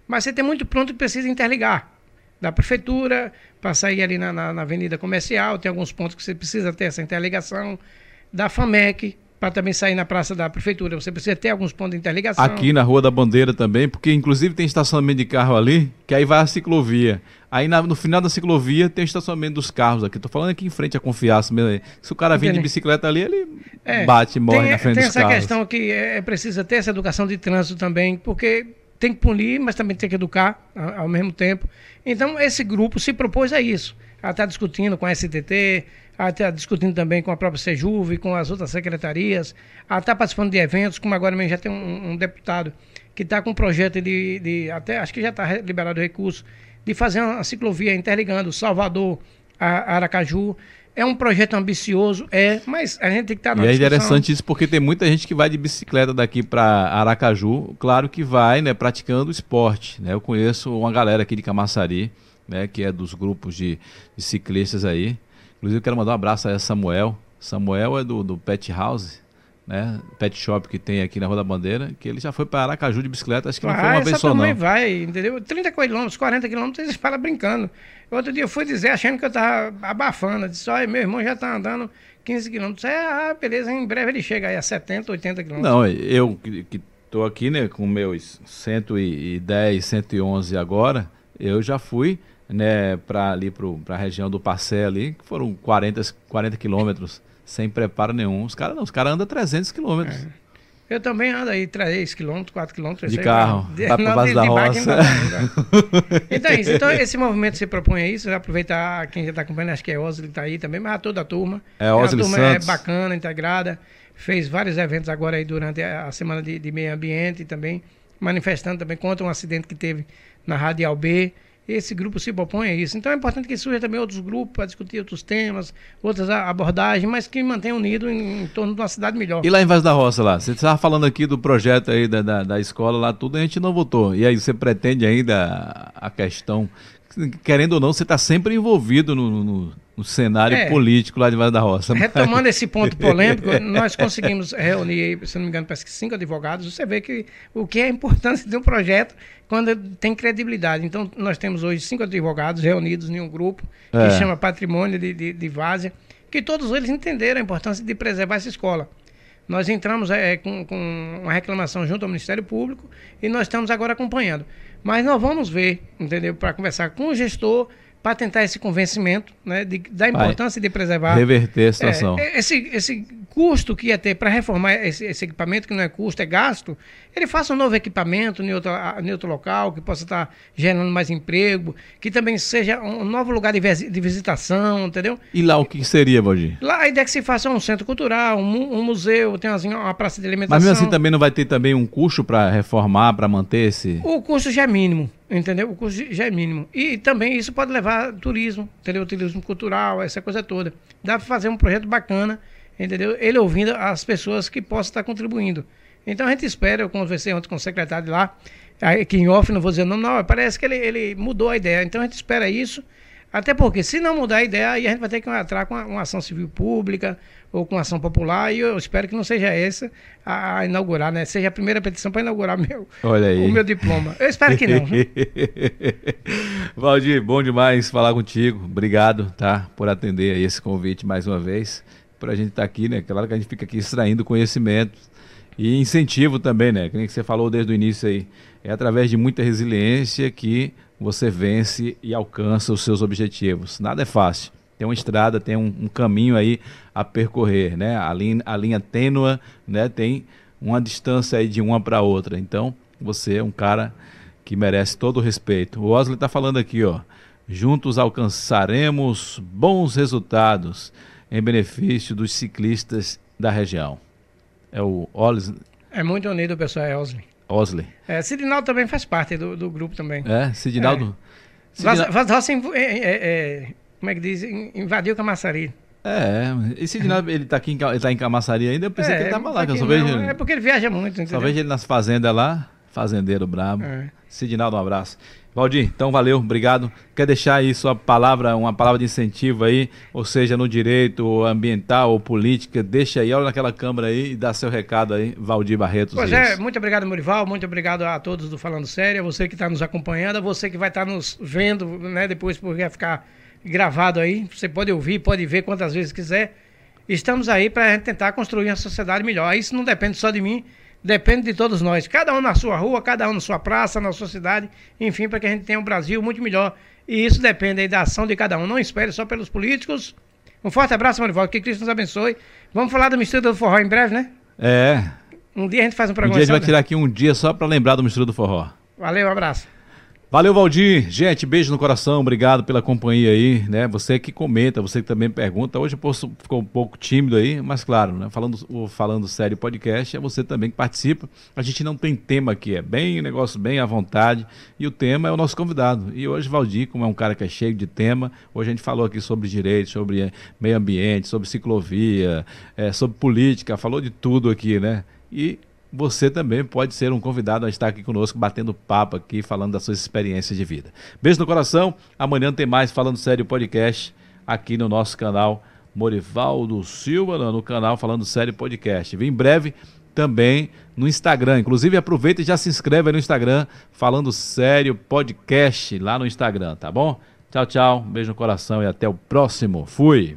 mas você tem muito pronto que precisa interligar. Da prefeitura, para sair ali na, na, na, avenida comercial, tem alguns pontos que você precisa ter essa interligação. Da FAMEC, para também sair na praça da prefeitura, você precisa ter alguns pontos de interligação. Aqui na Rua da Bandeira também, porque inclusive tem estacionamento de carro ali, que aí vai a ciclovia. Aí na, no final da ciclovia tem o estacionamento dos carros aqui. Estou falando aqui em frente à confiança mesmo. Se o cara vir de bicicleta ali, ele é, bate e morre tem, na frente dos carros. Tem essa questão que é, precisa ter essa educação de trânsito também, porque tem que punir, mas também tem que educar ao mesmo tempo. Então, esse grupo se propôs a isso, a estar discutindo com a STT, a estar discutindo também com a própria Sejuve, com as outras secretarias, a estar participando de eventos, como agora mesmo já tem um, um deputado que está com um projeto de, de, até acho que já está liberado o recurso, de fazer uma ciclovia interligando Salvador a Aracaju. É um projeto ambicioso, é, mas a gente tem que estar tá na E é interessante isso porque tem muita gente que vai de bicicleta daqui para Aracaju, claro que vai, né, praticando esporte, né? Eu conheço uma galera aqui de Camaçari, né, que é dos grupos de, de ciclistas aí. Inclusive eu quero mandar um abraço a Samuel. Samuel é do, do Pet House, né, pet shop que tem aqui na Rua da Bandeira, que ele já foi para Aracaju de bicicleta, acho que não foi uma vez só não. também vai, entendeu? 30 quilômetros, 40 quilômetros, eles falam brincando. Outro dia eu fui dizer, achando que eu tava abafando, eu disse, olha, meu irmão já tá andando 15 quilômetros. É, ah, beleza, em breve ele chega aí a 70, 80 quilômetros. Não, eu que estou aqui, né, com meus 110, 111 agora, eu já fui, né, para ali para a região do Passé ali, que foram 40, 40 quilômetros sem preparo nenhum. Os caras não, os caras andam 300 quilômetros. É. Eu também ando aí 3 km, 4 km. De carro, vai para base da roça. então é isso. Então esse movimento se propõe a isso, aproveitar quem já está acompanhando, acho que é Osli está aí também, mas toda a turma. É Osli A turma é Santos. é bacana, integrada. Fez vários eventos agora aí durante a semana de, de meio ambiente também, manifestando também contra um acidente que teve na Rádio Alb esse grupo se propõe a isso. Então é importante que surja também outros grupos para discutir outros temas, outras abordagens, mas que mantenham unido em, em, torno de uma cidade melhor. E lá em Vaz da Roça, lá, você estava falando aqui do projeto aí da, da, da, escola lá, tudo a gente não votou. E aí você pretende ainda a questão, querendo ou não, você está sempre envolvido no, no no cenário é, político lá de Vale da Roça. Retomando esse ponto polêmico, nós conseguimos reunir, se não me engano, parece que cinco advogados. Você vê que o que é a importância de um projeto quando tem credibilidade. Então, nós temos hoje cinco advogados reunidos em um grupo que é. chama Patrimônio de, de, de Várzea, que todos eles entenderam a importância de preservar essa escola. Nós entramos é, com, com uma reclamação junto ao Ministério Público e nós estamos agora acompanhando. Mas nós vamos ver, entendeu? Para conversar com o gestor para tentar esse convencimento né, de, da importância Vai de preservar. Reverter a situação. É, esse, esse custo que ia ter para reformar esse, esse, equipamento, que não é custo, é gasto, ele faça um novo equipamento em outro, em outro local, que possa estar gerando mais emprego, que também seja um novo lugar de, de visitação, entendeu? E lá o que seria, Valdir? Lá a ideia é que se faça um centro cultural, um, um museu, tem assim, uma praça de alimentação. Mas mesmo assim também não vai ter também um custo para reformar, para manter esse... O custo já é mínimo, entendeu? O custo já é mínimo. E também isso pode levar turismo, entendeu? Turismo cultural, essa coisa toda. Dá para fazer um projeto bacana entendeu? Ele ouvindo as pessoas que possam estar contribuindo. Então a gente espera, eu conversei ontem com o secretário lá, aqui em off, não vou dizer não, não, parece que ele, ele mudou a ideia. Então a gente espera isso, até porque se não mudar a ideia, aí a gente vai ter que entrar com uma, uma ação civil pública ou com ação popular, e eu espero que não seja essa a, inaugurar, né? Seja a primeira petição para inaugurar meu, Olha aí. o meu diploma. Eu espero que não. Valdir, bom demais falar contigo. Obrigado, tá, por atender esse convite mais uma vez para a gente estar tá aqui, né? Claro que a gente fica aqui extraindo conhecimento e incentivo também, né? Que nem que você falou desde o início aí. É através de muita resiliência que você vence e alcança os seus objetivos. Nada é fácil. Tem uma estrada, tem um, um caminho aí a percorrer, né? A linha, a linha tênua, né? Tem uma distância aí de uma para outra. Então, você é um cara que merece todo o respeito. O Osley está falando aqui, ó. Juntos alcançaremos bons resultados em benefício dos ciclistas da região. É o Osley. É muito unido o pessoal, é Osley. Osley. É, Sidinaldo também faz parte do, do grupo também. É, Sidinaldo. É. Vaz, Vaz é, é, é, como é que diz? Invadiu Camaçari. É, e Sidinaldo, ele está aqui em, ele tá em Camaçari ainda, eu pensei é, que ele estava lá, que eu só vejo... É porque ele viaja muito, entendeu? Só vejo ele nas fazendas lá, fazendeiro brabo. É. Sidinaldo, um abraço. Valdir, então valeu, obrigado. Quer deixar aí sua palavra, uma palavra de incentivo aí, ou seja, no direito ambiental ou política, deixa aí, olha naquela câmera aí e dá seu recado aí, Valdir Barretos. Pois é, muito obrigado, Morival, muito obrigado a todos do Falando Sério, a você que está nos acompanhando, a você que vai estar tá nos vendo, né, depois porque vai ficar gravado aí, você pode ouvir, pode ver quantas vezes quiser. Estamos aí para tentar construir uma sociedade melhor. Isso não depende só de mim, depende de todos nós. Cada um na sua rua, cada um na sua praça, na sua cidade, enfim, para que a gente tenha um Brasil muito melhor. E isso depende aí da ação de cada um. Não espere só pelos políticos. Um forte abraço, Marivaldo. Que Cristo nos abençoe. Vamos falar do mistura do forró em breve, né? É. Um dia a gente faz um programa. Um dia a gente vai tirar aqui um dia só para lembrar do mistura do forró. Valeu, um abraço. Valeu, Valdir. Gente, beijo no coração, obrigado pela companhia aí, né? Você que comenta, você que também pergunta. Hoje posso, ficou um pouco tímido aí, mas claro, né? Falando, o Falando Sério Podcast, é você também que participa. A gente não tem tema aqui, é bem negócio bem à vontade. E o tema é o nosso convidado. E hoje, Valdir, como é um cara que é cheio de tema, hoje a gente falou aqui sobre direitos, sobre eh, meio ambiente, sobre ciclovia, é, sobre política, falou de tudo aqui, né? E você também pode ser um convidado a estar aqui conosco, batendo papo aqui, falando das suas experiências de vida. Beijo no coração. Amanhã tem mais Falando Sério Podcast aqui no nosso canal Morivaldo Silva, no canal Falando Sério Podcast. Vem em breve também no Instagram. Inclusive, aproveita e já se inscreve no Instagram, Falando Sério Podcast, lá no Instagram, tá bom? Tchau, tchau. beijo no coração e até o próximo. Fui!